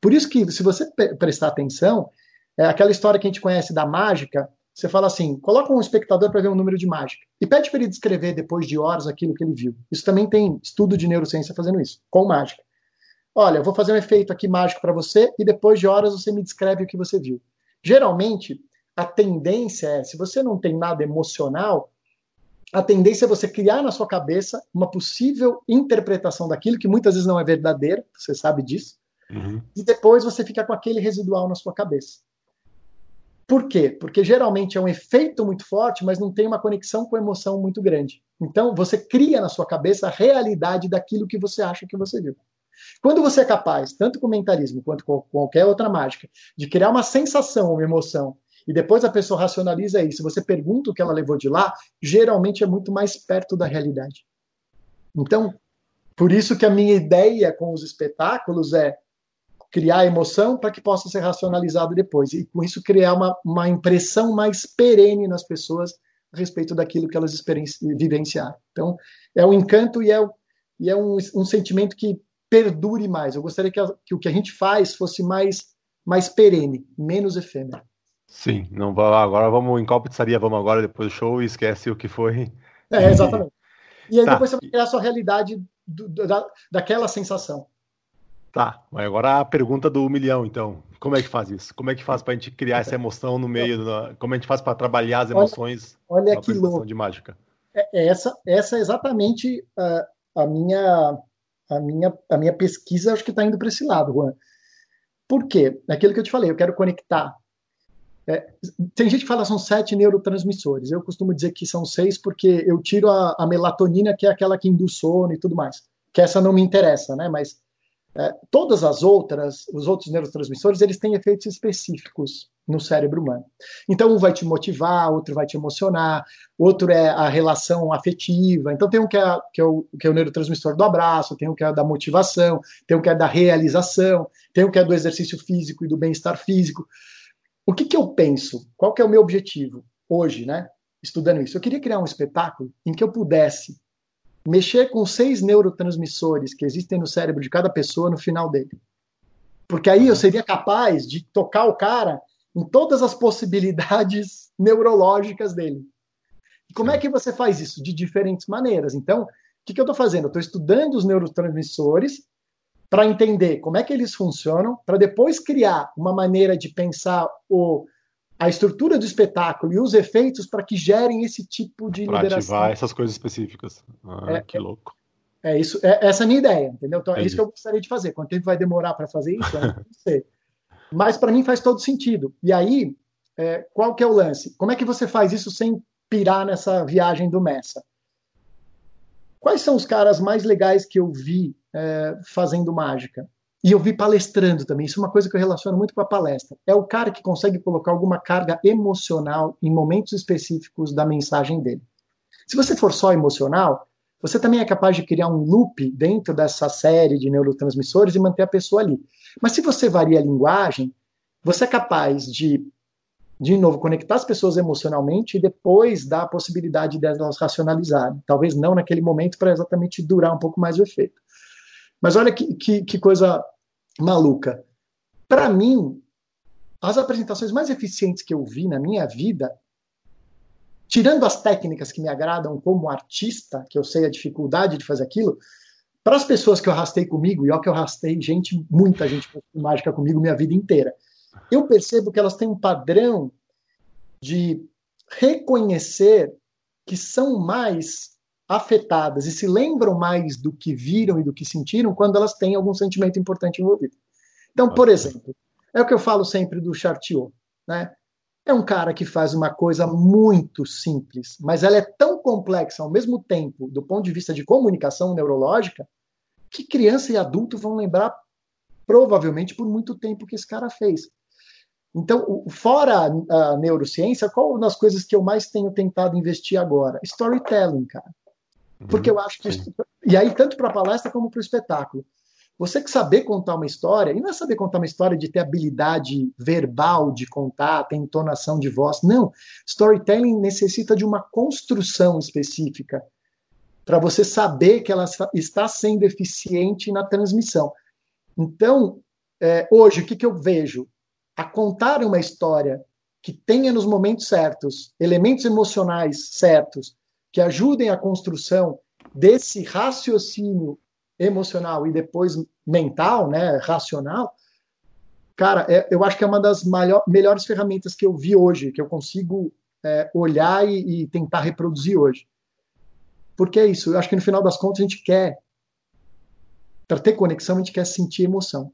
Speaker 2: Por isso que, se você prestar atenção, é aquela história que a gente conhece da mágica, você fala assim, coloca um espectador para ver um número de mágica e pede para ele descrever depois de horas aquilo que ele viu. Isso também tem estudo de neurociência fazendo isso, com mágica. Olha, eu vou fazer um efeito aqui mágico para você e depois de horas você me descreve o que você viu. Geralmente, a tendência é, se você não tem nada emocional, a tendência é você criar na sua cabeça uma possível interpretação daquilo, que muitas vezes não é verdadeira, você sabe disso, uhum. e depois você fica com aquele residual na sua cabeça. Por quê? Porque geralmente é um efeito muito forte, mas não tem uma conexão com a emoção muito grande. Então, você cria na sua cabeça a realidade daquilo que você acha que você viu. Quando você é capaz, tanto com mentalismo quanto com qualquer outra mágica, de criar uma sensação, uma emoção, e depois a pessoa racionaliza isso, você pergunta o que ela levou de lá, geralmente é muito mais perto da realidade. Então, por isso que a minha ideia com os espetáculos é criar emoção para que possa ser racionalizado depois. E com isso criar uma, uma impressão mais perene nas pessoas a respeito daquilo que elas vivenciaram. Então, é um encanto e é, e é um, um sentimento que perdure mais. Eu gostaria que, a, que, o que a gente faz fosse mais, mais perene, menos efêmero.
Speaker 1: Sim, não agora vamos em qual pizzaria vamos agora depois do show e esquece o que foi.
Speaker 2: É, exatamente. (laughs) E aí tá. depois você vai criar a sua realidade do, da, daquela sensação.
Speaker 1: Tá, mas agora a pergunta do milhão, então. Como é que faz isso? Como é que faz para a gente criar essa emoção no meio? Da... Como a gente faz para trabalhar as emoções
Speaker 2: olha, olha que louco.
Speaker 1: de mágica?
Speaker 2: É, é, essa, essa é exatamente a, a, minha, a, minha, a minha pesquisa, acho que está indo para esse lado, Juan. Por quê? Aquilo que eu te falei, eu quero conectar. É, tem gente que fala que são sete neurotransmissores. Eu costumo dizer que são seis porque eu tiro a, a melatonina, que é aquela que induz sono e tudo mais. Que essa não me interessa, né? Mas é, todas as outras, os outros neurotransmissores, eles têm efeitos específicos no cérebro humano. Então, um vai te motivar, outro vai te emocionar, outro é a relação afetiva. Então, tem um que é, que é, o, que é o neurotransmissor do abraço, tem um que é da motivação, tem um que é da realização, tem um que é do exercício físico e do bem-estar físico. O que, que eu penso? Qual que é o meu objetivo hoje, né? Estudando isso. Eu queria criar um espetáculo em que eu pudesse mexer com seis neurotransmissores que existem no cérebro de cada pessoa no final dele. Porque aí eu seria capaz de tocar o cara em todas as possibilidades (laughs) neurológicas dele. E como é que você faz isso? De diferentes maneiras. Então, o que, que eu estou fazendo? Eu estou estudando os neurotransmissores para entender como é que eles funcionam, para depois criar uma maneira de pensar o a estrutura do espetáculo e os efeitos para que gerem esse tipo de
Speaker 1: pra liberação. ativar essas coisas específicas. Ah, é, que louco.
Speaker 2: É isso, é, essa é a minha ideia, entendeu? Então, é isso que eu gostaria de fazer. Quanto tempo vai demorar para fazer isso? Eu não sei. (laughs) Mas para mim faz todo sentido. E aí, é, qual que é o lance? Como é que você faz isso sem pirar nessa viagem do Messa? Quais são os caras mais legais que eu vi é, fazendo mágica? e eu vi palestrando também. Isso é uma coisa que eu relaciono muito com a palestra. É o cara que consegue colocar alguma carga emocional em momentos específicos da mensagem dele. Se você for só emocional, você também é capaz de criar um loop dentro dessa série de neurotransmissores e manter a pessoa ali. Mas se você varia a linguagem, você é capaz de, de novo, conectar as pessoas emocionalmente e depois dar a possibilidade delas racionalizarem. Talvez não naquele momento para exatamente durar um pouco mais o efeito. Mas olha que, que, que coisa maluca. Para mim, as apresentações mais eficientes que eu vi na minha vida tirando as técnicas que me agradam como artista, que eu sei a dificuldade de fazer aquilo, para as pessoas que eu arrastei comigo, e ó que eu arrastei gente, muita gente mágica comigo minha vida inteira, eu percebo que elas têm um padrão de reconhecer que são mais afetadas e se lembram mais do que viram e do que sentiram quando elas têm algum sentimento importante envolvido. Então, por exemplo, é o que eu falo sempre do Chartiot, né? é um cara que faz uma coisa muito simples, mas ela é tão complexa ao mesmo tempo, do ponto de vista de comunicação neurológica, que criança e adulto vão lembrar provavelmente por muito tempo que esse cara fez. Então, fora a neurociência, qual uma das coisas que eu mais tenho tentado investir agora? Storytelling, cara. Porque eu acho que. E aí, tanto para a palestra como para o espetáculo. Você que saber contar uma história, e não é saber contar uma história de ter habilidade verbal de contar, ter entonação de voz. Não. Storytelling necessita de uma construção específica para você saber que ela está sendo eficiente na transmissão. Então, é, hoje, o que, que eu vejo? A contar uma história que tenha nos momentos certos, elementos emocionais certos, que ajudem a construção desse raciocínio emocional e depois mental, né, racional, cara, é, eu acho que é uma das maior, melhores ferramentas que eu vi hoje, que eu consigo é, olhar e, e, tentar reproduzir hoje. Porque é isso, eu acho que no final das contas a gente quer, para ter conexão, a gente quer sentir emoção.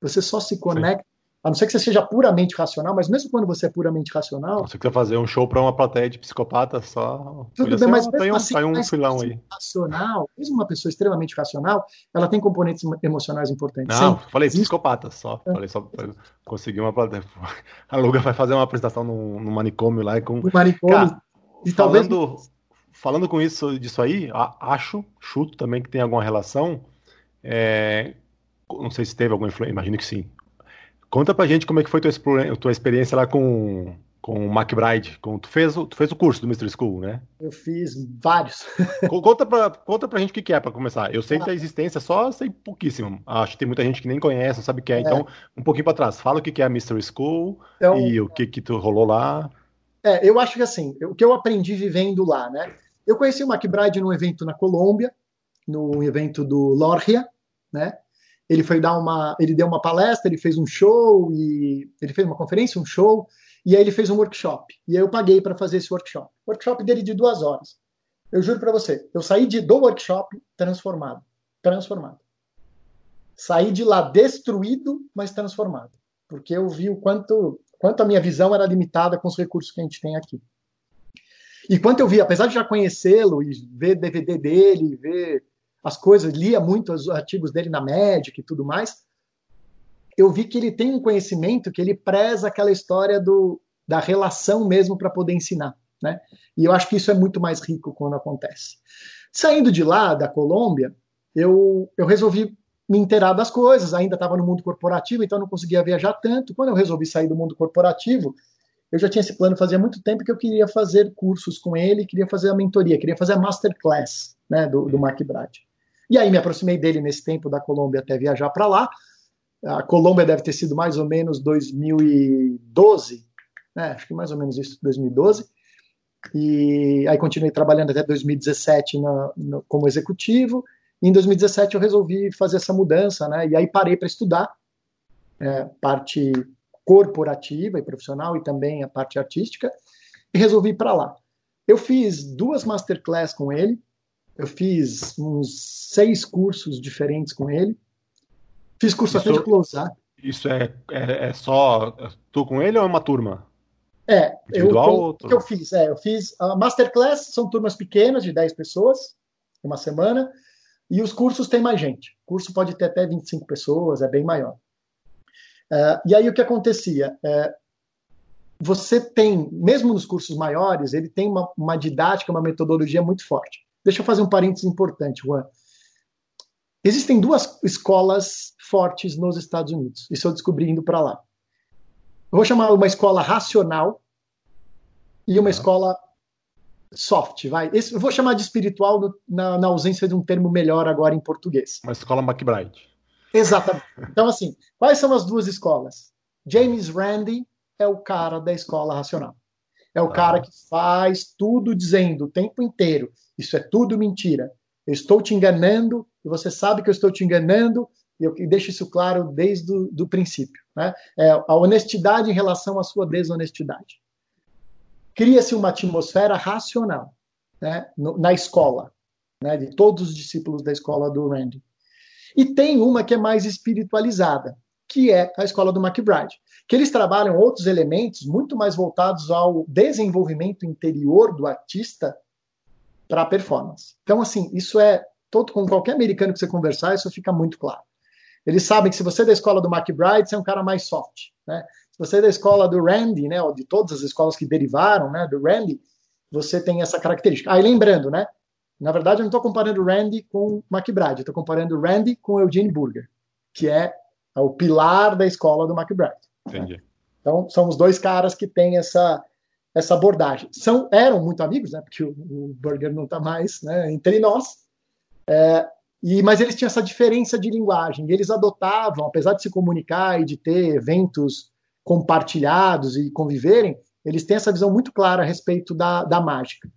Speaker 2: Você só se conecta a não ser que você seja puramente racional, mas mesmo quando você é puramente racional.
Speaker 1: Se você quiser fazer um show para uma plateia de psicopata, só.
Speaker 2: Tudo bem, mas tem um, assim, um filão aí. Racional, mesmo uma pessoa extremamente racional, ela tem componentes emocionais importantes.
Speaker 1: Não, Sempre. falei psicopata só. É. Falei só para conseguir uma plateia. (laughs) A Luga vai fazer uma apresentação no, no manicômio lá com. No
Speaker 2: manicômio. Cara,
Speaker 1: e talvez. Falando, falando com isso disso aí, acho, chuto também que tem alguma relação. É, não sei se teve alguma influência, imagino que sim Conta pra gente como é que foi tua, tua experiência lá com, com o McBride. Com, tu, fez, tu fez o curso do Mr. School, né?
Speaker 2: Eu fiz vários. (laughs)
Speaker 1: conta, pra, conta pra gente o que, que é para começar. Eu sei ah. da existência, só sei pouquíssimo. Acho que tem muita gente que nem conhece, não sabe o que é. é. Então, um pouquinho para trás. Fala o que, que é a Mr. School então, e o que, que tu rolou lá.
Speaker 2: É, eu acho que assim, o que eu aprendi vivendo lá, né? Eu conheci o McBride num evento na Colômbia, no evento do Lorria, né? Ele foi dar uma, ele deu uma palestra, ele fez um show e ele fez uma conferência, um show e aí ele fez um workshop. E aí eu paguei para fazer esse workshop. O workshop dele de duas horas. Eu juro para você, eu saí de, do workshop transformado, transformado. Saí de lá destruído, mas transformado, porque eu vi o quanto, quanto a minha visão era limitada com os recursos que a gente tem aqui. E quanto eu vi, apesar de já conhecê-lo e ver DVD dele, ver as coisas, lia muito os artigos dele na Magic e tudo mais, eu vi que ele tem um conhecimento que ele preza aquela história do, da relação mesmo para poder ensinar. Né? E eu acho que isso é muito mais rico quando acontece. Saindo de lá, da Colômbia, eu, eu resolvi me inteirar das coisas, ainda estava no mundo corporativo, então não conseguia viajar tanto. Quando eu resolvi sair do mundo corporativo, eu já tinha esse plano fazia muito tempo que eu queria fazer cursos com ele, queria fazer a mentoria, queria fazer a masterclass né, do, do Mark Brad. E aí me aproximei dele nesse tempo da Colômbia até viajar para lá. A Colômbia deve ter sido mais ou menos 2012, né? acho que mais ou menos isso, 2012. E aí continuei trabalhando até 2017 na, no, como executivo. E em 2017 eu resolvi fazer essa mudança, né? E aí parei para estudar é, parte corporativa e profissional e também a parte artística e resolvi ir para lá. Eu fiz duas masterclass com ele, eu fiz uns seis cursos diferentes com ele. Fiz curso isso, até de closar.
Speaker 1: Isso é, é, é, só tu com ele ou é uma turma?
Speaker 2: É, Individual, eu, o que eu fiz? É, eu fiz a Masterclass, são turmas pequenas, de 10 pessoas, uma semana. E os cursos têm mais gente. O curso pode ter até 25 pessoas, é bem maior. Uh, e aí o que acontecia? Uh, você tem, mesmo nos cursos maiores, ele tem uma, uma, didática, uma metodologia muito forte. Deixa eu fazer um parênteses importante, Juan. Existem duas escolas fortes nos Estados Unidos. Isso eu descobri indo para lá. Eu vou chamar uma escola racional e uma escola soft, vai. Esse, eu vou chamar de espiritual no, na, na, ausência de um termo melhor agora em português.
Speaker 1: Uma escola McBride.
Speaker 2: Exatamente. Então, assim, quais são as duas escolas? James Randi é o cara da escola racional. É o ah. cara que faz tudo dizendo o tempo inteiro: isso é tudo mentira. Eu estou te enganando e você sabe que eu estou te enganando e eu deixo isso claro desde o do princípio. Né? É a honestidade em relação à sua desonestidade cria-se uma atmosfera racional né, na escola, né, de todos os discípulos da escola do Randy. E tem uma que é mais espiritualizada, que é a escola do McBride, que eles trabalham outros elementos muito mais voltados ao desenvolvimento interior do artista para a performance. Então, assim, isso é todo com qualquer americano que você conversar, isso fica muito claro. Eles sabem que se você é da escola do McBride, você é um cara mais soft, né? Se você é da escola do Randy, né, ou de todas as escolas que derivaram, né, do Randy, você tem essa característica. Aí lembrando, né, na verdade eu não estou comparando Randy com o McBride, estou comparando Randy com Eugene Burger, que é o pilar da escola do McBride. Entendi. Né? Então são os dois caras que têm essa essa abordagem. São eram muito amigos, né, porque o, o Burger não está mais, né, entre nós. É, e, mas eles tinham essa diferença de linguagem. E eles adotavam, apesar de se comunicar e de ter eventos compartilhados e conviverem, eles têm essa visão muito clara a respeito da, da mágica.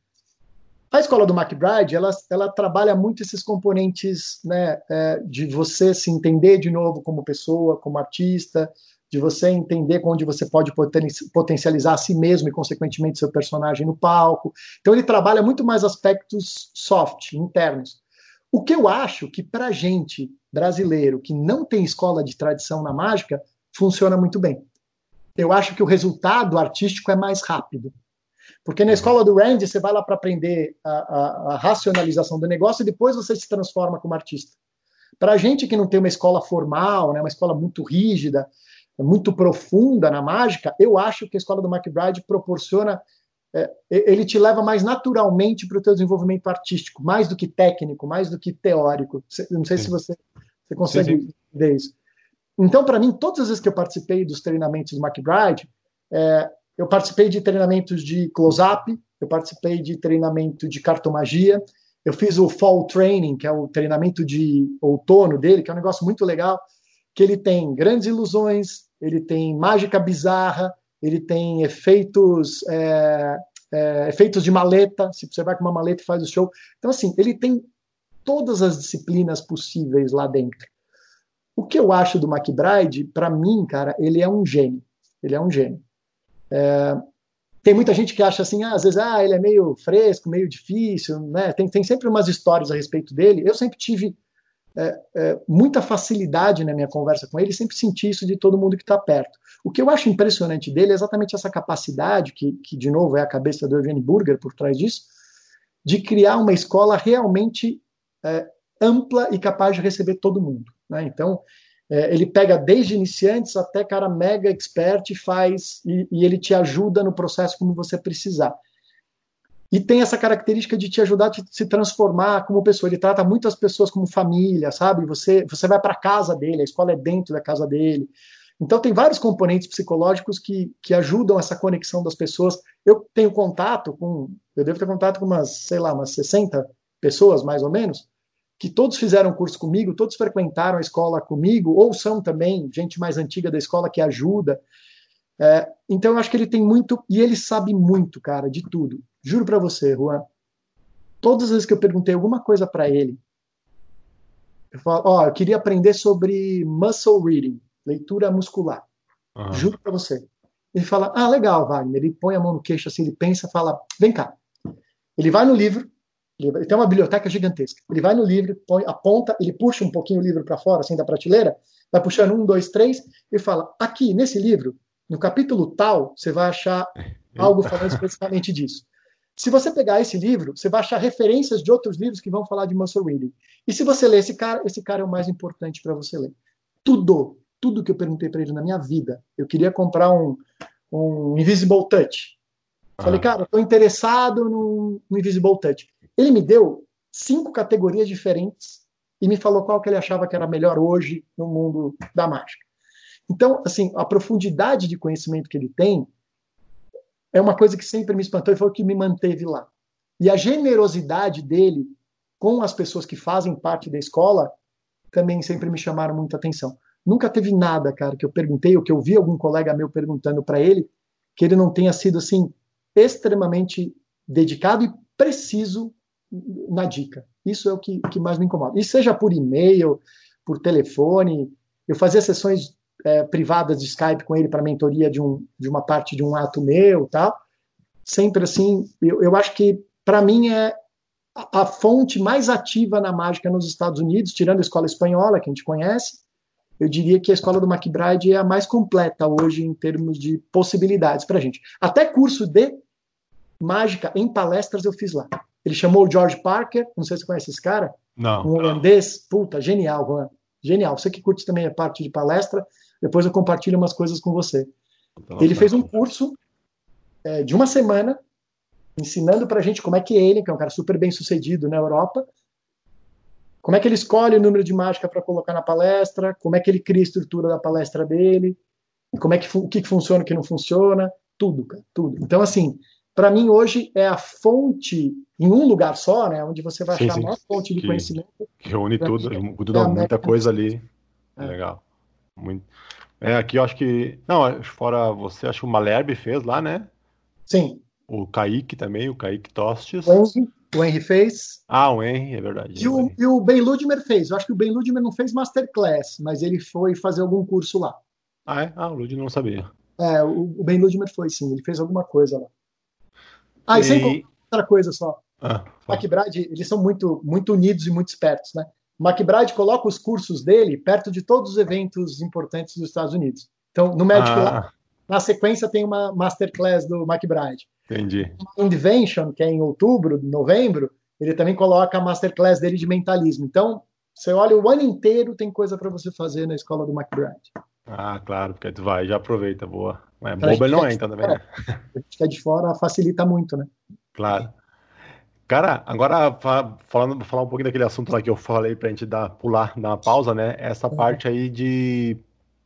Speaker 2: A escola do McBride, ela, ela trabalha muito esses componentes né, é, de você se entender de novo como pessoa, como artista, de você entender onde você pode potencializar a si mesmo e, consequentemente, seu personagem no palco. Então, ele trabalha muito mais aspectos soft, internos. O que eu acho que, para gente brasileiro que não tem escola de tradição na mágica, funciona muito bem eu acho que o resultado artístico é mais rápido. Porque na uhum. escola do Randy, você vai lá para aprender a, a, a, racionalização do negócio e depois você se transforma como artista. Para a gente que não tem uma escola formal, né, uma escola muito rígida, muito profunda na mágica, eu acho que a escola do McBride proporciona, é, ele te leva mais naturalmente para o teu desenvolvimento artístico, mais do que técnico, mais do que teórico. Não sei se você, você consegue sim, sim. ver isso. Então, para mim, todas as vezes que eu participei dos treinamentos do McBride, é, eu participei de treinamentos de close-up, eu participei de treinamento de cartomagia, eu fiz o Fall Training, que é o treinamento de outono dele, que é um negócio muito legal, que ele tem grandes ilusões, ele tem mágica bizarra, ele tem efeitos é, é, efeitos de maleta, se você vai com uma maleta e faz o show. Então, assim, ele tem todas as disciplinas possíveis lá dentro. O que eu acho do McBride, para mim, cara, ele é um gênio. Ele é um gênio. É, tem muita gente que acha assim, ah, às vezes, ah, ele é meio fresco, meio difícil, né? Tem, tem sempre umas histórias a respeito dele. Eu sempre tive é, é, muita facilidade na minha conversa com ele, sempre senti isso de todo mundo que está perto. O que eu acho impressionante dele é exatamente essa capacidade, que, que de novo é a cabeça do Eugene Burger por trás disso, de criar uma escola realmente é, ampla e capaz de receber todo mundo. Né? Então, é, ele pega desde iniciantes até cara mega expert e faz, e, e, ele te ajuda no processo como você precisar. E tem essa característica de te ajudar a te, se transformar como pessoa. Ele trata muitas pessoas como família, sabe? Você, você vai para a casa dele, a escola é dentro da casa dele. Então, tem vários componentes psicológicos que, que ajudam essa conexão das pessoas. Eu tenho contato com, eu devo ter contato com umas, sei lá, umas 60 pessoas, mais ou menos, que todos fizeram curso comigo, todos frequentaram a escola comigo, ou são também gente mais antiga da escola que ajuda. É, então eu acho que ele tem muito, e ele sabe muito, cara, de tudo. Juro para você, Juan. Todas as vezes que eu perguntei alguma coisa para ele, eu falo, ó, oh, eu queria aprender sobre muscle reading, leitura muscular. Uhum. Juro para você. Ele fala, ah, legal, Wagner. Ele põe a mão no queixo assim, ele pensa, fala, vem cá. Ele vai no livro, ele tem uma biblioteca gigantesca. Ele vai no livro, põe, aponta, ele puxa um pouquinho o livro para fora, assim, da prateleira, vai puxando um, dois, três, e fala: aqui, nesse livro, no capítulo tal, você vai achar (laughs) algo falando especificamente disso. Se você pegar esse livro, você vai achar referências de outros livros que vão falar de muscle reading. E se você ler esse cara, esse cara é o mais importante para você ler. Tudo, tudo que eu perguntei para ele na minha vida. Eu queria comprar um, um Invisible Touch. Falei, ah. cara, estou interessado no, no Invisible Touch. Ele me deu cinco categorias diferentes e me falou qual que ele achava que era melhor hoje no mundo da mágica. Então, assim, a profundidade de conhecimento que ele tem é uma coisa que sempre me espantou e foi o que me manteve lá. E a generosidade dele com as pessoas que fazem parte da escola também sempre me chamaram muita atenção. Nunca teve nada, cara, que eu perguntei ou que eu vi algum colega meu perguntando para ele que ele não tenha sido assim extremamente dedicado e preciso na dica. Isso é o que, que mais me incomoda. E seja por e-mail, por telefone, eu fazia sessões é, privadas de Skype com ele para mentoria de, um, de uma parte de um ato meu tal. Sempre assim, eu, eu acho que para mim é a, fonte mais ativa na mágica nos Estados Unidos, tirando a escola espanhola, que a gente conhece, eu diria que a escola do McBride é a mais completa hoje em termos de possibilidades para a gente. Até curso de mágica em palestras eu fiz lá. Ele chamou o George Parker, não sei se você conhece esse cara.
Speaker 1: Não.
Speaker 2: Um holandês, puta, genial, Juan. Genial. Você que curte também a parte de palestra, depois eu compartilho umas coisas com você. Então, ele fez um curso é, de uma semana ensinando para a gente como é que ele, que é um cara super bem sucedido na Europa, como é que ele escolhe o número de mágica para colocar na palestra, como é que ele cria a estrutura da palestra dele, como é que o que, que funciona, o que não funciona, tudo, cara, tudo. Então assim, para mim hoje é a fonte em um lugar só, né, onde você vai sim, achar sim. a maior fonte de que conhecimento.
Speaker 1: Reúne tudo, tudo é muita coisa ali. É. Legal. Muito. É, aqui eu acho que. Não, fora você, acho que o Malherbe fez lá, né?
Speaker 2: Sim.
Speaker 1: O Kaique também, o Kaique Tostes.
Speaker 2: O Henry, o Henry fez.
Speaker 1: Ah, o Henry, é verdade.
Speaker 2: E o, e o Ben Ludmer fez. Eu acho que o Ben Ludmer não fez Masterclass, mas ele foi fazer algum curso lá.
Speaker 1: Ah, é? Ah, o Ludmer não sabia.
Speaker 2: É, o, o Ben Ludmer foi, sim. Ele fez alguma coisa lá. Ah, e, e... sem outra coisa só. Ah, McBride, eles são muito, muito unidos e muito espertos, né? O McBride coloca os cursos dele perto de todos os eventos importantes dos Estados Unidos. Então, no Magic ah. Lab, na sequência tem uma masterclass do McBride.
Speaker 1: Entendi.
Speaker 2: No Invention, que é em outubro, novembro, ele também coloca a masterclass dele de mentalismo. Então, você olha o ano inteiro, tem coisa para você fazer na escola do McBride.
Speaker 1: Ah, claro, porque tu vai, já aproveita, boa. É, boba ele não é, então também, né?
Speaker 2: A gente que é de fora facilita muito, né?
Speaker 1: Claro. Cara, agora falando, falar um pouquinho daquele assunto lá que eu falei pra gente dar, pular, dar uma pausa, né? Essa uhum. parte aí de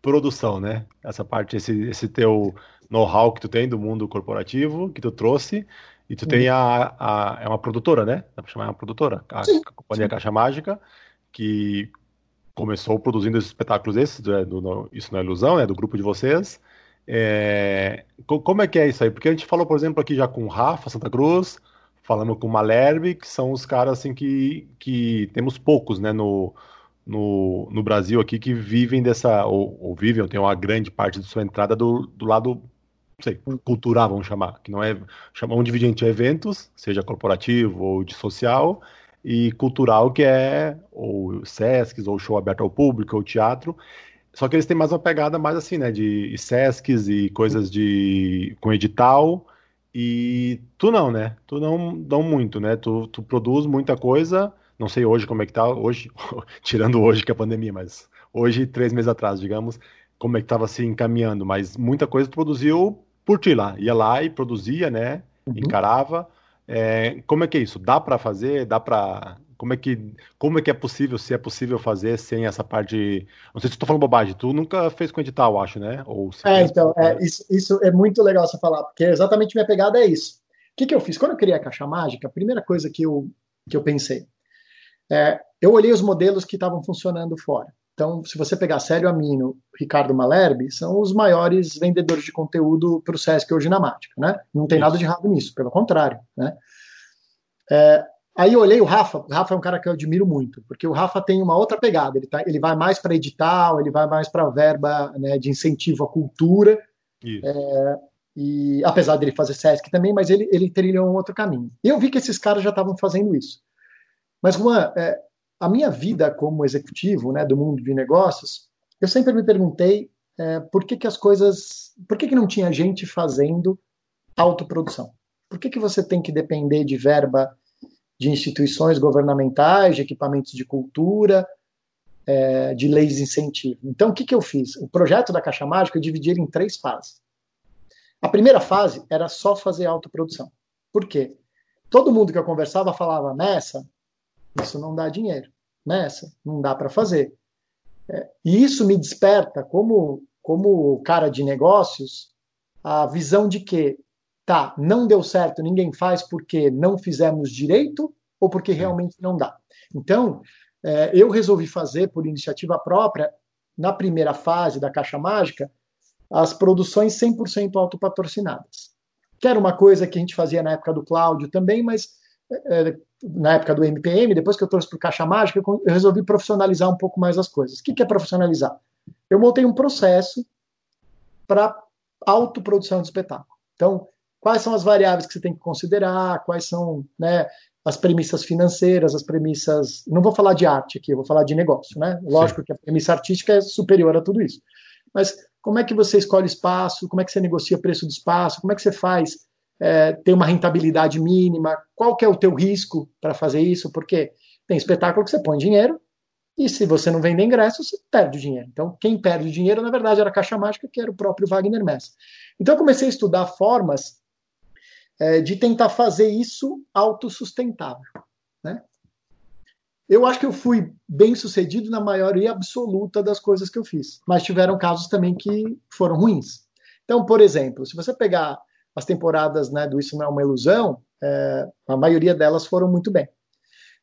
Speaker 1: produção, né? Essa parte, esse, esse teu know-how que tu tem do mundo corporativo, que tu trouxe, e tu tem uhum. a, a, é uma produtora, né? Dá pra chamar uma produtora, a, a Companhia. Caixa Mágica, que começou produzindo esses espetáculos esses, do, do, isso não é ilusão, né? Do grupo de vocês. É, como é que é isso aí? Porque a gente falou, por exemplo, aqui já com o Rafa Santa Cruz, falamos com o Malherbe, que são os caras assim que, que temos poucos, né, no, no, no Brasil aqui que vivem dessa, ou, ou vivem, ou tem uma grande parte de sua entrada do, do lado, sei, cultural, vamos chamar, que não é, dividir entre eventos, seja corporativo ou de social, e cultural, que é ou Sescs, ou show aberto ao público, ou teatro, só que eles têm mais uma pegada mais assim, né, de Sescs e coisas de com edital, e tu não, né? Tu não dão muito, né? Tu, tu produz muita coisa. Não sei hoje como é que tá. Hoje, (laughs) tirando hoje que é a pandemia, mas hoje, três meses atrás, digamos, como é que tava se encaminhando. Mas muita coisa tu produziu por ti lá. Ia lá e produzia, né? Uhum. Encarava. É, como é que é isso? Dá para fazer? Dá para como é que como é que é possível, se é possível fazer sem essa parte. Não sei se estou falando bobagem, tu nunca fez com edital, acho, né?
Speaker 2: Ou é, então, é, isso, isso é muito legal você falar, porque exatamente minha pegada é isso. O que, que eu fiz? Quando eu criei a Caixa Mágica, a primeira coisa que eu, que eu pensei, é, eu olhei os modelos que estavam funcionando fora. Então, se você pegar Célio Amino, Ricardo Malherbe, são os maiores vendedores de conteúdo para o Sesc hoje na Mágica, né? Não tem Isso. nada de errado nisso, pelo contrário, né? É, Aí eu olhei o Rafa, o Rafa é um cara que eu admiro muito, porque o Rafa tem uma outra pegada, ele, tá, ele vai mais para edital, ele vai mais para verba né, de incentivo à cultura, é, e apesar dele fazer SESC também, mas ele, ele trilhou um outro caminho. E eu vi que esses caras já estavam fazendo isso. Mas, Juan, é, a minha vida como executivo né, do mundo de negócios, eu sempre me perguntei é, por que, que as coisas. Por que, que não tinha gente fazendo autoprodução? Por que, que você tem que depender de verba de instituições governamentais, de equipamentos de cultura, é, de leis de incentivo? Então, o que, que eu fiz? O projeto da Caixa Mágica eu dividi ele em três fases. A primeira fase era só fazer autoprodução. Por quê? Todo mundo que eu conversava falava, nessa, isso não dá dinheiro. Nessa, não dá para fazer. É, e isso me desperta, como, como cara de negócios, a visão de que, tá, não deu certo, ninguém faz porque não fizemos direito ou porque realmente não dá. Então, é, eu resolvi fazer, por iniciativa própria, na primeira fase da Caixa Mágica, as produções 100% autopatrocinadas. Que era uma coisa que a gente fazia na época do Cláudio também, mas na época do MPM, depois que eu trouxe para o Caixa Mágica, eu resolvi profissionalizar um pouco mais as coisas. O que é profissionalizar? Eu montei um processo para autoprodução de espetáculo. Então, quais são as variáveis que você tem que considerar, quais são né, as premissas financeiras, as premissas. Não vou falar de arte aqui, eu vou falar de negócio, né? Lógico Sim. que a premissa artística é superior a tudo isso. Mas como é que você escolhe espaço? Como é que você negocia preço do espaço? Como é que você faz é, ter uma rentabilidade mínima? Qual que é o teu risco para fazer isso? Porque tem espetáculo que você põe dinheiro e se você não vende ingresso, você perde o dinheiro. Então, quem perde o dinheiro, na verdade, era a Caixa Mágica, que era o próprio Wagner Messa. Então, eu comecei a estudar formas é, de tentar fazer isso autossustentável. Né? Eu acho que eu fui bem sucedido na maioria absoluta das coisas que eu fiz, mas tiveram casos também que foram ruins. Então, por exemplo, se você pegar as temporadas né, do Isso Não é uma Ilusão, é, a maioria delas foram muito bem.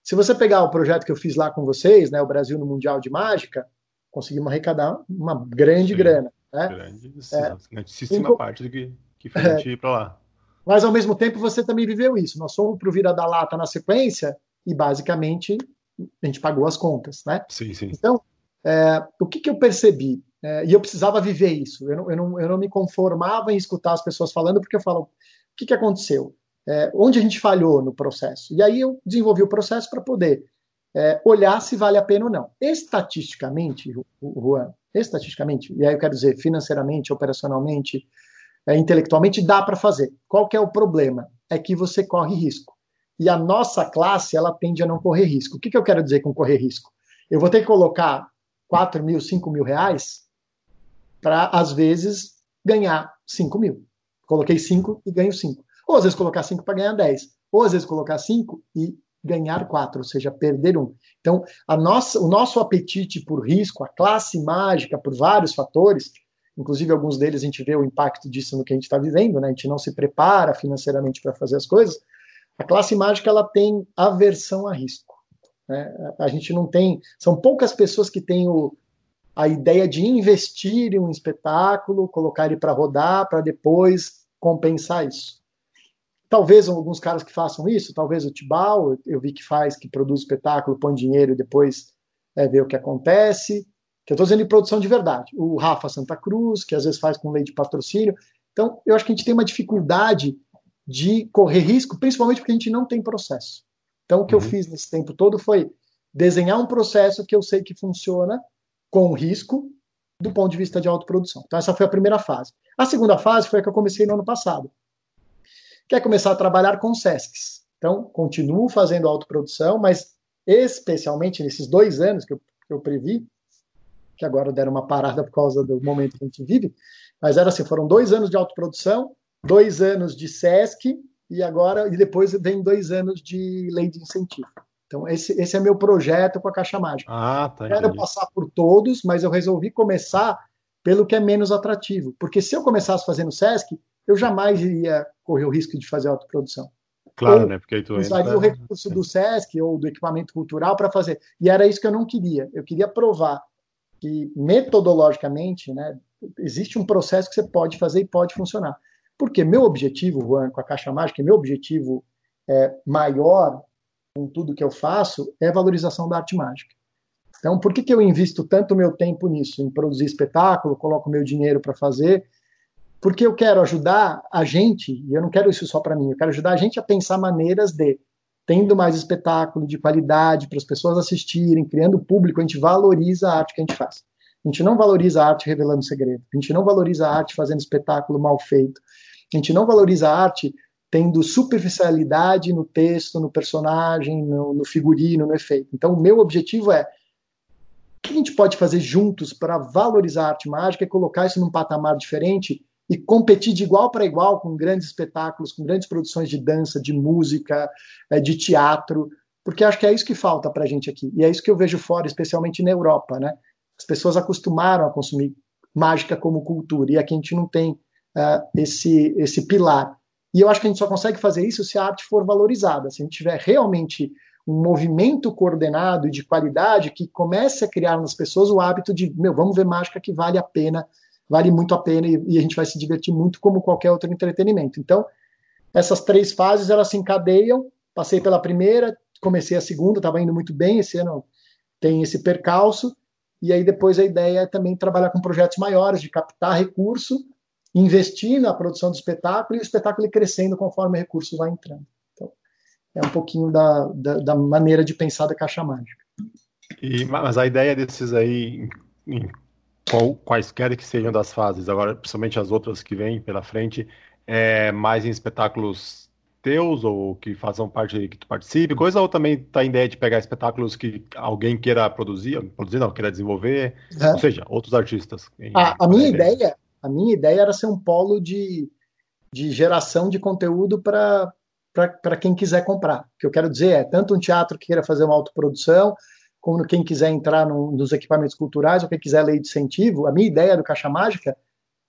Speaker 2: Se você pegar o projeto que eu fiz lá com vocês, né, o Brasil no Mundial de Mágica, conseguimos arrecadar uma grande Sim, grana. Né? Grande,
Speaker 1: é, grandíssima parte do que, que fez a gente ir para lá.
Speaker 2: Mas, ao mesmo tempo, você também viveu isso. Nós fomos para o Vira da Lata na sequência e, basicamente, a gente pagou as contas, né?
Speaker 1: Sim, sim.
Speaker 2: Então, é, o que, que eu percebi? É, e eu precisava viver isso. Eu não, eu, não, eu não me conformava em escutar as pessoas falando, porque eu falo, o que, que aconteceu? É, onde a gente falhou no processo? E aí eu desenvolvi o processo para poder é, olhar se vale a pena ou não. Estatisticamente, Juan, estatisticamente, e aí eu quero dizer financeiramente, operacionalmente, é, intelectualmente, dá para fazer. Qual que é o problema? É que você corre risco. E a nossa classe, ela tende a não correr risco. O que, que eu quero dizer com correr risco? Eu vou ter que colocar 4 mil, 5 mil reais para, às vezes, ganhar 5 mil. Coloquei 5 e ganho 5. Ou às vezes colocar 5 para ganhar 10. Ou às vezes colocar 5 e ganhar 4, ou seja, perder um. Então, a nossa, o nosso apetite por risco, a classe mágica, por vários fatores, inclusive alguns deles a gente vê o impacto disso no que a gente está vivendo, né? a gente não se prepara financeiramente para fazer as coisas, a classe mágica ela tem aversão a risco. Né? A gente não tem. São poucas pessoas que têm o, a ideia de investir em um espetáculo, colocar ele para rodar, para depois compensar isso. Talvez alguns caras que façam isso, talvez o Tibal, eu vi que faz, que produz espetáculo, põe dinheiro e depois é, vê o que acontece. Que eu estou dizendo de produção de verdade. O Rafa Santa Cruz, que às vezes faz com lei de patrocínio. Então, eu acho que a gente tem uma dificuldade de correr risco, principalmente porque a gente não tem processo. Então, o que uhum. eu fiz nesse tempo todo foi desenhar um processo que eu sei que funciona com risco do ponto de vista de autoprodução. Então, essa foi a primeira fase. A segunda fase foi a que eu comecei no ano passado, que é começar a trabalhar com SESCs. Então, continuo fazendo autoprodução, mas especialmente nesses dois anos que eu, que eu previ, que agora deram uma parada por causa do momento que a gente vive, mas era assim, foram dois anos de autoprodução, dois anos de SESC e agora e depois vem dois anos de lei de incentivo. Então esse, esse é meu projeto com a Caixa Mágica.
Speaker 1: Ah, tá.
Speaker 2: Quero passar por todos, mas eu resolvi começar pelo que é menos atrativo, porque se eu começasse fazendo SESC, eu jamais iria correr o risco de fazer autoprodução.
Speaker 1: Claro, ou né? Porque aí tu
Speaker 2: usaria entra... o recurso do SESC ou do equipamento cultural para fazer. E era isso que eu não queria. Eu queria provar que metodologicamente, né, existe um processo que você pode fazer e pode funcionar. Porque meu objetivo, Juan, com a Caixa Mágica, meu objetivo é, maior com tudo que eu faço é valorização da arte mágica. Então, por que, que eu invisto tanto meu tempo nisso, em produzir espetáculo, coloco meu dinheiro para fazer? Porque eu quero ajudar a gente, e eu não quero isso só para mim, eu quero ajudar a gente a pensar maneiras de, tendo mais espetáculo de qualidade para as pessoas assistirem, criando público, a gente valoriza a arte que a gente faz. A gente não valoriza a arte revelando segredo. A gente não valoriza a arte fazendo espetáculo mal feito. A gente não valoriza a arte tendo superficialidade no texto, no personagem, no, no figurino, no efeito. Então, o meu objetivo é o que a gente pode fazer juntos para valorizar a arte mágica e colocar isso num patamar diferente e competir de igual para igual com grandes espetáculos, com grandes produções de dança, de música, eh, de teatro, porque acho que é isso que falta para a gente aqui. E é isso que eu vejo fora, especialmente na Europa, né? As pessoas acostumaram a consumir mágica como cultura, e aqui a gente não tem uh, esse, esse pilar. E eu acho que a gente só consegue fazer isso se a arte for valorizada, se a gente tiver realmente um movimento coordenado e de qualidade que comece a criar nas pessoas o hábito de, meu, vamos ver mágica que vale a pena, vale muito a pena e, e a gente vai se divertir muito como qualquer outro entretenimento. Então, essas três fases, elas se encadeiam, passei pela primeira, comecei a segunda, estava indo muito bem, esse ano tem esse percalço, e aí depois a ideia é também trabalhar com projetos maiores, de captar recurso, investir na produção do espetáculo e o espetáculo ir crescendo conforme o recurso vai entrando. Então, é um pouquinho da, da, da maneira de pensar da caixa mágica.
Speaker 1: E, mas a ideia desses aí, em quaisquer que sejam das fases, agora principalmente as outras que vêm pela frente, é mais em espetáculos teus ou que façam parte que tu participe, coisa ou também tá em ideia de pegar espetáculos que alguém queira produzir, produzir não, queira desenvolver, é. ou seja, outros artistas.
Speaker 2: A, a minha ideia, a minha ideia era ser um polo de, de geração de conteúdo para para quem quiser comprar. O que eu quero dizer é, tanto um teatro que queira fazer uma autoprodução, como quem quiser entrar no, nos equipamentos culturais, ou quem quiser lei de incentivo, a minha ideia do Caixa Mágica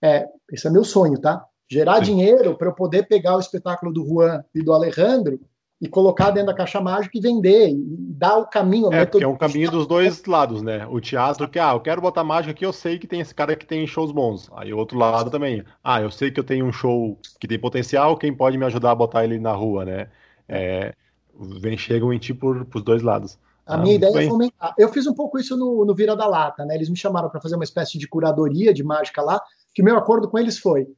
Speaker 2: é, esse é meu sonho, tá? gerar Sim. dinheiro para eu poder pegar o espetáculo do Juan e do Alejandro e colocar dentro da caixa mágica e vender, e dar o caminho.
Speaker 1: É, porque é um caminho dos dois lados, né? O teatro que, ah, eu quero botar mágica aqui, eu sei que tem esse cara que tem shows bons. Aí o outro lado também, ah, eu sei que eu tenho um show que tem potencial, quem pode me ajudar a botar ele na rua, né? É, vem, chegam em ti por, os dois lados.
Speaker 2: A ah, minha ideia é bem. é fomentar. Eu fiz um pouco isso no, no Vira da Lata, né? Eles me chamaram para fazer uma espécie de curadoria de mágica lá, que meu acordo com eles foi: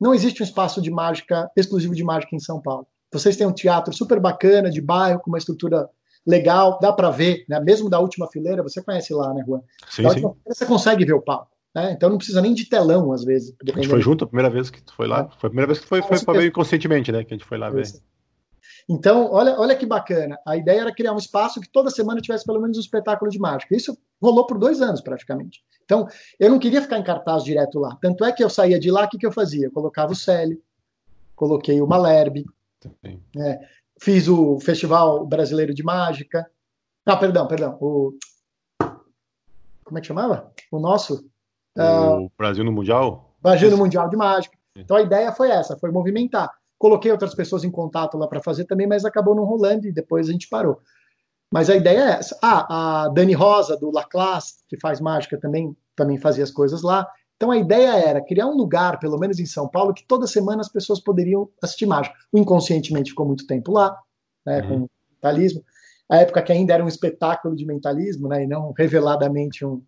Speaker 2: não existe um espaço de mágica exclusivo de mágica em São Paulo. Vocês têm um teatro super bacana, de bairro, com uma estrutura legal, dá para ver, né? mesmo da última fileira, você conhece lá, né, Juan? Sim, sim. Fileira, você consegue ver o palco. Né? Então não precisa nem de telão, às vezes.
Speaker 1: A gente foi junto a primeira vez que tu foi lá. É. Foi a primeira vez que foi, foi para ver inconscientemente, né? Que a gente foi lá ver.
Speaker 2: Então, olha, olha que bacana. A ideia era criar um espaço que toda semana tivesse pelo menos um espetáculo de mágica. Isso rolou por dois anos, praticamente. Então, eu não queria ficar em cartaz direto lá. Tanto é que eu saía de lá, o que, que eu fazia? Eu colocava o Célio, coloquei o Malherbe, né? fiz o Festival Brasileiro de Mágica. Ah, perdão, perdão. O... Como é que chamava? O nosso?
Speaker 1: O uh... Brasil no Mundial?
Speaker 2: Brasil no Mundial de Mágica. Então a ideia foi essa, foi movimentar. Coloquei outras pessoas em contato lá para fazer também, mas acabou não rolando e depois a gente parou. Mas a ideia é essa. Ah, a Dani Rosa, do La Classe, que faz mágica também, também fazia as coisas lá. Então a ideia era criar um lugar, pelo menos em São Paulo, que toda semana as pessoas poderiam assistir mágica. O Inconscientemente ficou muito tempo lá, né, uhum. com mentalismo. A época que ainda era um espetáculo de mentalismo, né, e não reveladamente um,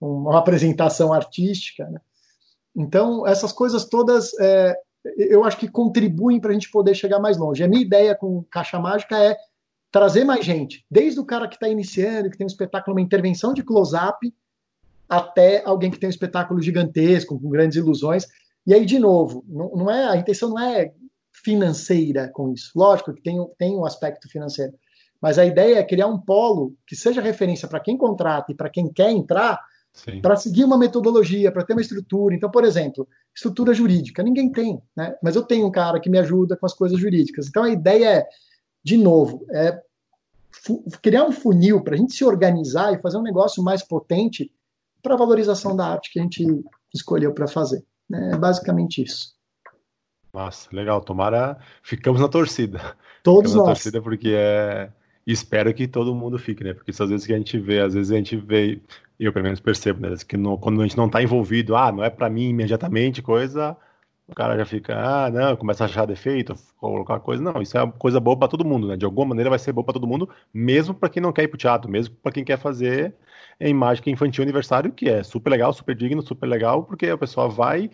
Speaker 2: uma apresentação artística. Né? Então, essas coisas todas é, eu acho que contribuem para a gente poder chegar mais longe. A minha ideia com Caixa Mágica é trazer mais gente, desde o cara que está iniciando, que tem um espetáculo, uma intervenção de close-up, até alguém que tem um espetáculo gigantesco, com grandes ilusões. E aí, de novo, não, não é a intenção não é financeira com isso. Lógico que tem, tem um aspecto financeiro. Mas a ideia é criar um polo que seja referência para quem contrata e para quem quer entrar, para seguir uma metodologia, para ter uma estrutura. Então, por exemplo, estrutura jurídica, ninguém tem, né? Mas eu tenho um cara que me ajuda com as coisas jurídicas. Então, a ideia é, de novo, é criar um funil para a gente se organizar e fazer um negócio mais potente para a valorização da arte que a gente escolheu para fazer. Né? É basicamente isso.
Speaker 1: Nossa, legal. Tomara. Ficamos na torcida.
Speaker 2: Todos
Speaker 1: Ficamos
Speaker 2: nós.
Speaker 1: na torcida porque é. Espero que todo mundo fique, né? Porque às vezes que a gente vê, às vezes a gente vê eu pelo menos percebo, né? Que no, quando a gente não está envolvido, ah, não é para mim imediatamente, coisa, o cara já fica, ah, não, começa a achar defeito, colocar coisa. Não, isso é uma coisa boa para todo mundo, né? De alguma maneira vai ser boa para todo mundo, mesmo para quem não quer ir pro teatro, mesmo para quem quer fazer em mágica infantil aniversário, que é super legal, super digno, super legal, porque a pessoa vai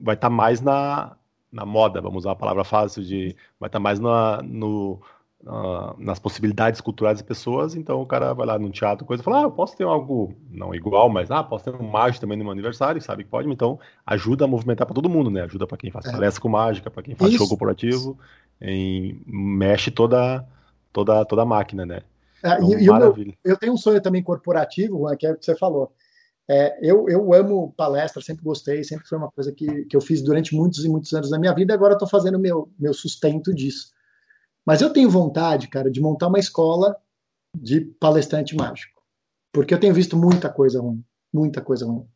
Speaker 1: vai estar tá mais na, na moda, vamos usar a palavra fácil de vai estar tá mais na, no uh, nas possibilidades culturais das pessoas, então o cara vai lá no teatro, coisa, e fala, ah, eu posso ter algo, não igual, mas, ah, posso ter um mágico também no meu aniversário, sabe que pode, então ajuda a movimentar para todo mundo, né? Ajuda para quem faz é. palestra com mágica, para quem faz Isso. show corporativo, em, mexe toda, toda, toda a máquina, né?
Speaker 2: É, então, e, maravilha. eu tenho um sonho também corporativo, Juan, que é o que você falou. É, eu, eu amo palestra, sempre gostei, sempre foi uma coisa que, que eu fiz durante muitos e muitos anos da minha vida, e agora estou fazendo meu, meu sustento disso. Mas eu tenho vontade, cara, de montar uma escola de palestrante mágico. Porque eu tenho visto muita coisa ruim. Muita coisa ruim.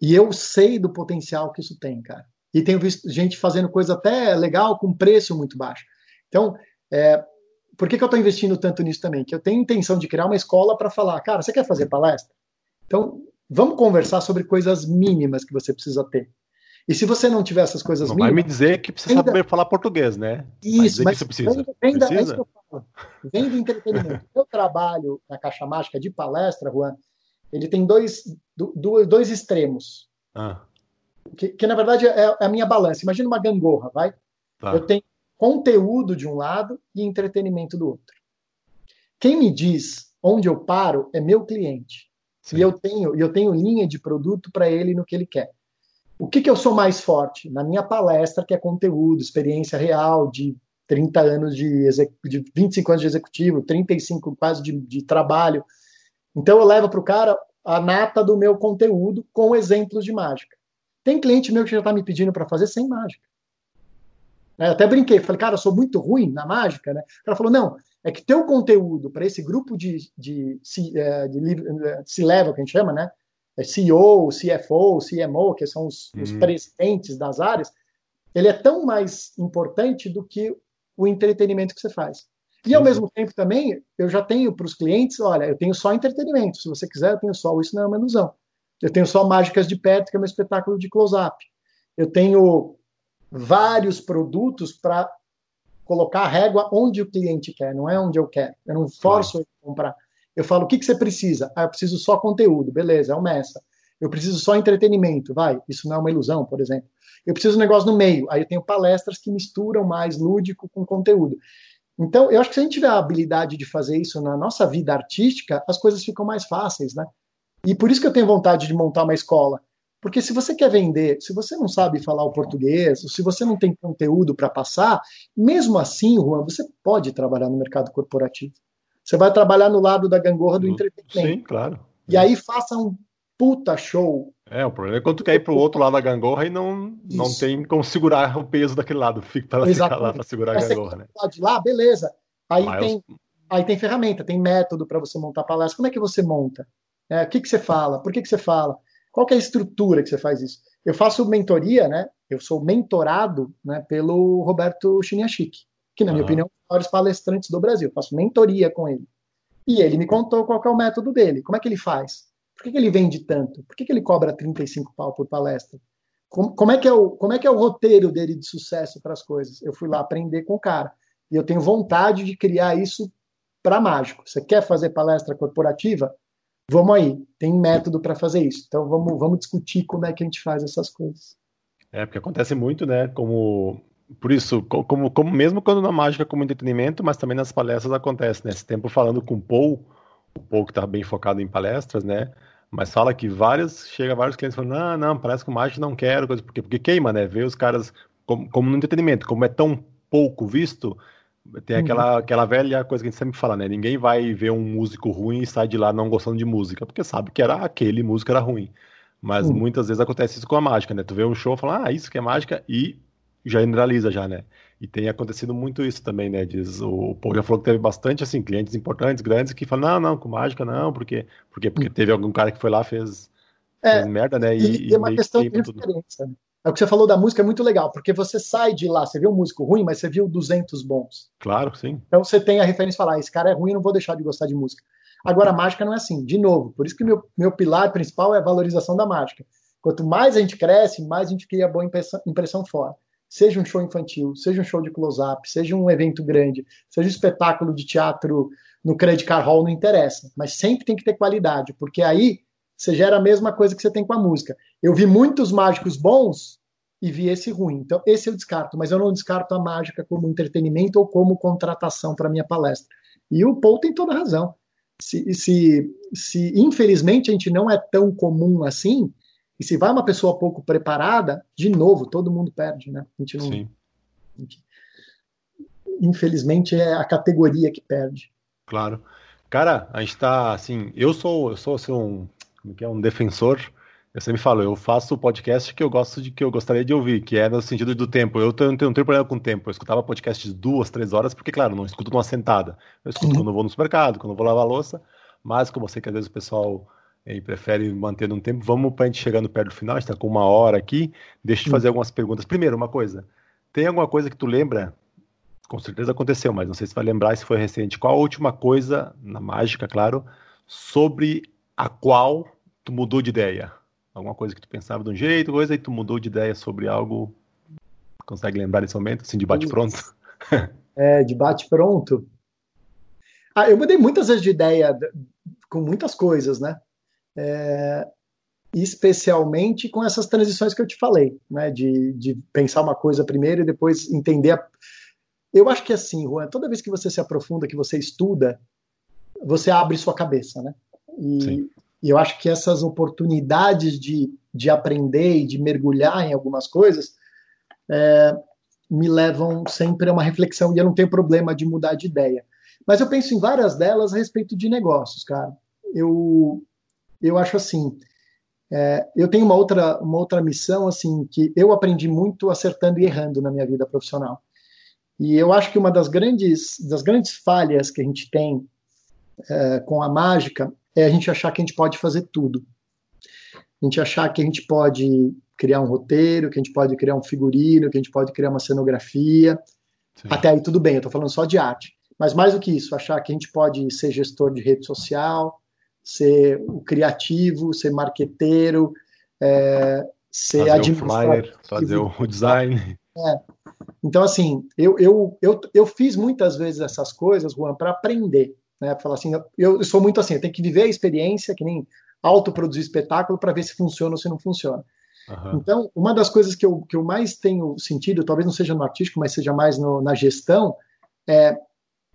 Speaker 2: E eu sei do potencial que isso tem, cara. E tenho visto gente fazendo coisa até legal com preço muito baixo. Então, é, por que, que eu estou investindo tanto nisso também? Que eu tenho intenção de criar uma escola para falar, cara, você quer fazer palestra? Então, vamos conversar sobre coisas mínimas que você precisa ter. E se você não tiver essas coisas
Speaker 1: não
Speaker 2: mínimas.
Speaker 1: Vai me dizer que precisa ainda... saber falar português, né?
Speaker 2: Isso, mas, mas vem, vem, da, é isso que eu falo. vem do entretenimento. (laughs) o trabalho na Caixa Mágica de palestra, Juan, ele tem dois, dois, dois extremos. Ah. Que, que, na verdade é, é a minha balança. Imagina uma gangorra, vai? Tá. Eu tenho conteúdo de um lado e entretenimento do outro. Quem me diz onde eu paro é meu cliente. Sim. E eu tenho, eu tenho linha de produto para ele no que ele quer. O que, que eu sou mais forte? Na minha palestra, que é conteúdo, experiência real de 30 anos de, de 25 anos de executivo, 35 quase de, de trabalho. Então eu levo para o cara a nata do meu conteúdo com exemplos de mágica. Tem cliente meu que já está me pedindo para fazer sem mágica. Eu até brinquei, falei, cara, eu sou muito ruim na mágica, né? O cara falou, não, é que teu conteúdo para esse grupo de, de, de, é, de, de C-level, que a gente chama, né? É CEO, CFO, CMO, que são os, uhum. os presidentes das áreas, ele é tão mais importante do que o entretenimento que você faz. E ao mesmo tempo também, eu já tenho para os clientes, olha, eu tenho só entretenimento. Se você quiser, eu tenho só isso não é uma ilusão. Eu tenho só Mágicas de Perto, que é meu espetáculo de close-up. Eu tenho vários produtos para colocar a régua onde o cliente quer, não é onde eu quero. Eu não forço ele a comprar. Eu falo, o que, que você precisa? Ah, eu preciso só conteúdo. Beleza, é o Messa. Eu preciso só entretenimento. Vai, isso não é uma ilusão, por exemplo. Eu preciso um negócio no meio. Aí eu tenho palestras que misturam mais lúdico com conteúdo. Então, eu acho que se a gente tiver a habilidade de fazer isso na nossa vida artística, as coisas ficam mais fáceis, né? E por isso que eu tenho vontade de montar uma escola. Porque se você quer vender, se você não sabe falar o português, ou se você não tem conteúdo para passar, mesmo assim, Juan, você pode trabalhar no mercado corporativo. Você vai trabalhar no lado da gangorra do entretenimento.
Speaker 1: Sim, claro.
Speaker 2: E aí faça um puta show.
Speaker 1: É, o problema é quando tu quer ir pro outro lado da gangorra e não, não tem como segurar o peso daquele lado. (laughs) Fica para ficar lá para segurar a gangorra, né?
Speaker 2: De lá, beleza. Aí Mas tem, aí tem ferramenta, tem método para você montar palestra. Como é que você monta? É, o que, que você fala? Por que, que você fala? Qual é a estrutura que você faz isso? Eu faço mentoria, né? Eu sou mentorado né, pelo Roberto Chiniachik que, na minha opinião, é um dos maiores palestrantes do Brasil. Eu faço mentoria com ele. E ele me contou qual é o método dele. Como é que ele faz? Por que, que ele vende tanto? Por que, que ele cobra 35 pau por palestra? Como, como, é que é o, como é que é o roteiro dele de sucesso para as coisas? Eu fui lá aprender com o cara. E eu tenho vontade de criar isso para mágico. Você quer fazer palestra corporativa? Vamos aí, tem método para fazer isso. Então vamos, vamos discutir como é que a gente faz essas coisas.
Speaker 1: É, porque acontece muito, né? Como por isso, como, como mesmo quando na mágica como entretenimento, mas também nas palestras acontece, né? Esse tempo falando com o Paul, o Paul que está bem focado em palestras, né? Mas fala que vários, chega vários clientes falando, não, não, parece com mágica não quero, coisa, porque, porque queima, né? Ver os caras como, como no entretenimento, como é tão pouco visto, tem aquela, uhum. aquela velha coisa que a gente sempre fala, né? Ninguém vai ver um músico ruim e sai de lá não gostando de música, porque sabe que era aquele músico era ruim. Mas uhum. muitas vezes acontece isso com a mágica, né? Tu vê um show e fala, ah, isso que é mágica, e generaliza já, né? E tem acontecido muito isso também, né? Diz, o Paul já falou que teve bastante, assim, clientes importantes, grandes, que falam, não, não, com mágica não, porque, porque, porque teve algum cara que foi lá fez, é, fez merda, né?
Speaker 2: E, e, e uma questão de referência. Né? É o que você falou da música, é muito legal, porque você sai de lá, você viu um músico ruim, mas você viu 200 bons.
Speaker 1: Claro, sim.
Speaker 2: Então você tem a referência e fala, ah, esse cara é ruim, não vou deixar de gostar de música. Agora, a mágica não é assim. De novo, por isso que meu, meu pilar principal é a valorização da mágica. Quanto mais a gente cresce, mais a gente cria boa impressão, impressão fora seja um show infantil, seja um show de close-up, seja um evento grande, seja um espetáculo de teatro no Credit Card Hall, não interessa. Mas sempre tem que ter qualidade, porque aí você gera a mesma coisa que você tem com a música. Eu vi muitos mágicos bons e vi esse ruim. Então, esse eu descarto, mas eu não descarto a mágica como entretenimento ou como contratação para minha palestra. E o Paul tem toda razão. Se, se, se infelizmente a gente não é tão comum assim, e se vai uma pessoa pouco preparada, de novo, todo mundo perde, né? A gente não. Sim. Infelizmente é a categoria que perde.
Speaker 1: Claro. Cara, a gente tá assim, eu sou, eu sou assim, um, como que é, um defensor eu sempre falo, eu faço o podcast que eu gosto de que eu gostaria de ouvir, que é no sentido do tempo. Eu tenho, tenho, não tenho problema com o tempo. Eu escutava podcast de duas, três horas, porque, claro, não escuto numa sentada. Eu escuto uhum. quando eu vou no supermercado, quando eu vou lavar a louça. Mas, como eu sei que às vezes o pessoal aí, prefere manter um tempo, vamos para a gente chegando perto do final, a gente está com uma hora aqui. Deixa eu te fazer algumas perguntas. Primeiro, uma coisa. Tem alguma coisa que tu lembra? Com certeza aconteceu, mas não sei se vai lembrar se foi recente. Qual a última coisa, na mágica, claro, sobre a qual tu mudou de ideia? Alguma coisa que tu pensava de um jeito, coisa, e tu mudou de ideia sobre algo. Consegue lembrar desse momento, assim, de bate-pronto? (laughs)
Speaker 2: É, de bate-pronto. Ah, eu mudei muitas vezes de ideia com muitas coisas, né? É, especialmente com essas transições que eu te falei, né? De, de pensar uma coisa primeiro e depois entender. A... Eu acho que é assim, Juan, toda vez que você se aprofunda, que você estuda, você abre sua cabeça, né? E. E eu acho que essas oportunidades de, de aprender e de mergulhar em algumas coisas é, me levam sempre a uma reflexão e eu não tenho problema de mudar de ideia. Mas eu penso em várias delas a respeito de negócios, cara. Eu, eu acho assim, é, eu tenho uma outra, uma outra missão, assim, que eu aprendi muito acertando e errando na minha vida profissional. E eu acho que uma das grandes, das grandes falhas que a gente tem é, com a mágica é a gente achar que a gente pode fazer tudo. A gente achar que a gente pode criar um roteiro, que a gente pode criar um figurino, que a gente pode criar uma cenografia. Sim. Até aí tudo bem, eu estou falando só de arte. Mas mais do que isso, achar que a gente pode ser gestor de rede social, ser o criativo, ser marqueteiro, é, ser
Speaker 1: fazer o flyer, fazer o (laughs) design.
Speaker 2: É. Então, assim, eu, eu, eu, eu fiz muitas vezes essas coisas, Juan, para aprender. Né? Falar assim, eu, eu, sou muito assim, eu tenho que viver a experiência, que nem autoproduzir espetáculo para ver se funciona ou se não funciona. Uhum. Então, uma das coisas que eu, que eu mais tenho sentido, talvez não seja no artístico, mas seja mais no, na gestão, é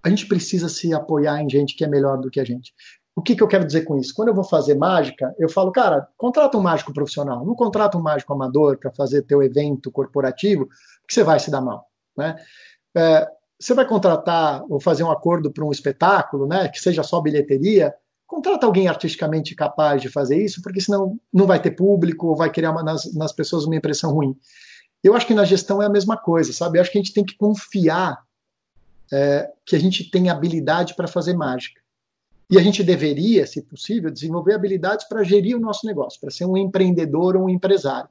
Speaker 2: a gente precisa se apoiar em gente que é melhor do que a gente. O que, que eu quero dizer com isso? Quando eu vou fazer mágica, eu falo, cara, contrata um mágico profissional, não contrata um mágico amador para fazer teu evento corporativo, que você vai se dar mal. Né? É, você vai contratar ou fazer um acordo para um espetáculo, né, que seja só bilheteria, contrata alguém artisticamente capaz de fazer isso, porque senão não vai ter público ou vai criar uma, nas, nas pessoas uma impressão ruim. Eu acho que na gestão é a mesma coisa, sabe? Eu acho que a gente tem que confiar é, que a gente tem habilidade para fazer mágica. E a gente deveria, se possível, desenvolver habilidades para gerir o nosso negócio, para ser um empreendedor ou um empresário.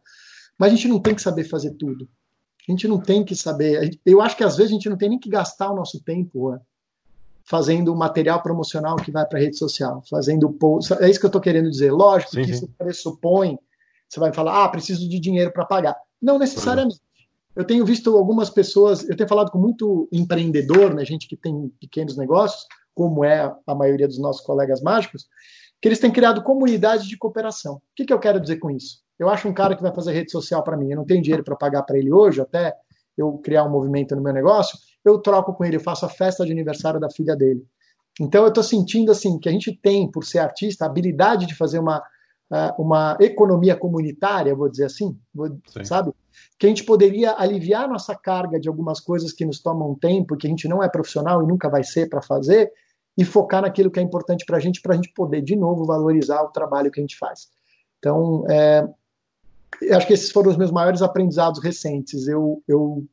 Speaker 2: Mas a gente não tem que saber fazer tudo. A gente não tem que saber. Eu acho que às vezes a gente não tem nem que gastar o nosso tempo fazendo material promocional que vai para a rede social, fazendo post. É isso que eu estou querendo dizer. Lógico sim, que isso pressupõe. Você vai falar, ah, preciso de dinheiro para pagar. Não necessariamente. Eu tenho visto algumas pessoas, eu tenho falado com muito empreendedor, né, gente que tem pequenos negócios, como é a maioria dos nossos colegas mágicos, que eles têm criado comunidades de cooperação. O que, que eu quero dizer com isso? Eu acho um cara que vai fazer rede social para mim, eu não tenho dinheiro para pagar para ele hoje, até eu criar um movimento no meu negócio, eu troco com ele, eu faço a festa de aniversário da filha dele. Então eu estou sentindo assim que a gente tem, por ser artista, a habilidade de fazer uma, uma economia comunitária, vou dizer assim, sabe? Que a gente poderia aliviar nossa carga de algumas coisas que nos tomam tempo, que a gente não é profissional e nunca vai ser para fazer, e focar naquilo que é importante para a gente, para a gente poder de novo valorizar o trabalho que a gente faz. Então, é, acho que esses foram os meus maiores aprendizados recentes. Eu, eu,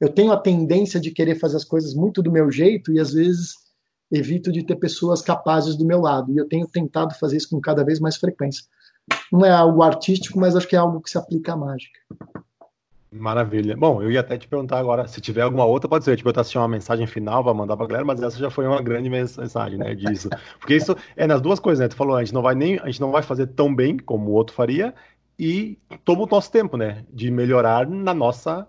Speaker 2: eu tenho a tendência de querer fazer as coisas muito do meu jeito e às vezes evito de ter pessoas capazes do meu lado. E eu tenho tentado fazer isso com cada vez mais frequência. Não é algo artístico, mas acho que é algo que se aplica à mágica.
Speaker 1: Maravilha. Bom, eu ia até te perguntar agora, se tiver alguma outra, pode ser, tipo, eu te assim, uma mensagem final para mandar para a galera, mas essa já foi uma grande mensagem, né, disso. (laughs) Porque isso é nas duas coisas, né? Tu falou, a gente não vai nem, a gente não vai fazer tão bem como o outro faria, e toma o nosso tempo, né? De melhorar na nossa,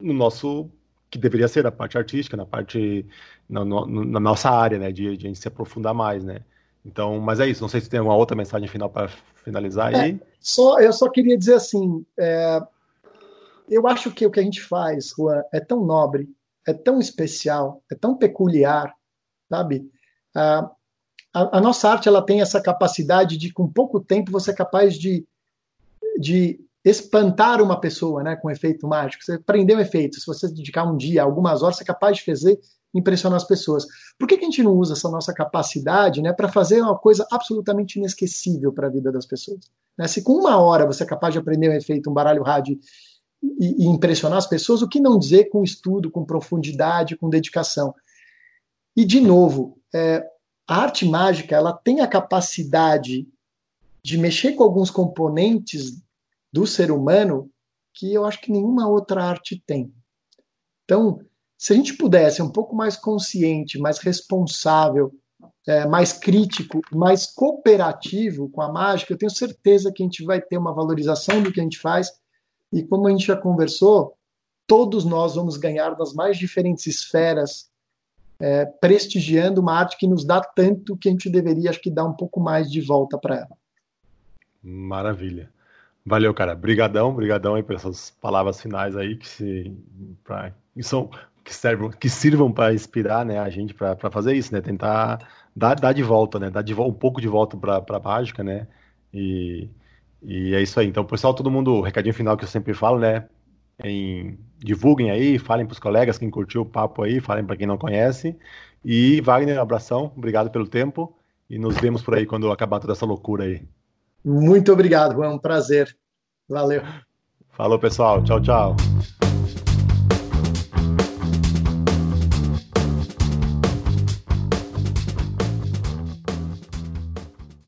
Speaker 1: no nosso que deveria ser a parte artística, na parte na, no, na nossa área, né? De, de, a gente se aprofundar mais, né? Então, mas é isso. Não sei se tem alguma outra mensagem final para finalizar aí.
Speaker 2: É, só, eu só queria dizer assim, é, eu acho que o que a gente faz, Juan, é tão nobre, é tão especial, é tão peculiar, sabe? A, a, a, nossa arte ela tem essa capacidade de, com pouco tempo, você é capaz de, de espantar uma pessoa né, com efeito mágico. Você prender um efeito, se você dedicar um dia, algumas horas, você é capaz de fazer impressionar as pessoas. Por que, que a gente não usa essa nossa capacidade né, para fazer uma coisa absolutamente inesquecível para a vida das pessoas? Né? Se com uma hora você é capaz de aprender um efeito, um baralho rádio e, e impressionar as pessoas, o que não dizer com estudo, com profundidade, com dedicação? E, de novo, é, a arte mágica ela tem a capacidade de mexer com alguns componentes do ser humano que eu acho que nenhuma outra arte tem. Então, se a gente pudesse um pouco mais consciente, mais responsável, é, mais crítico, mais cooperativo com a mágica, eu tenho certeza que a gente vai ter uma valorização do que a gente faz. E como a gente já conversou, todos nós vamos ganhar nas mais diferentes esferas, é, prestigiando uma arte que nos dá tanto que a gente deveria, acho que, dar um pouco mais de volta para ela.
Speaker 1: Maravilha. Valeu, cara. Brigadão, brigadão aí por essas palavras finais aí que se pra, que são que servam, que sirvam para inspirar, né, a gente para fazer isso, né, tentar dar, dar de volta, né, dar de, um pouco de volta para a mágica, né, e, e é isso aí. Então, pessoal, todo mundo, o recadinho final que eu sempre falo, né, em, divulguem aí, falem para os colegas, quem curtiu o papo aí, falem para quem não conhece. E Wagner, um abração, obrigado pelo tempo e nos vemos por aí quando acabar toda essa loucura aí.
Speaker 2: Muito obrigado, é um prazer. Valeu.
Speaker 1: Falou, pessoal. Tchau, tchau.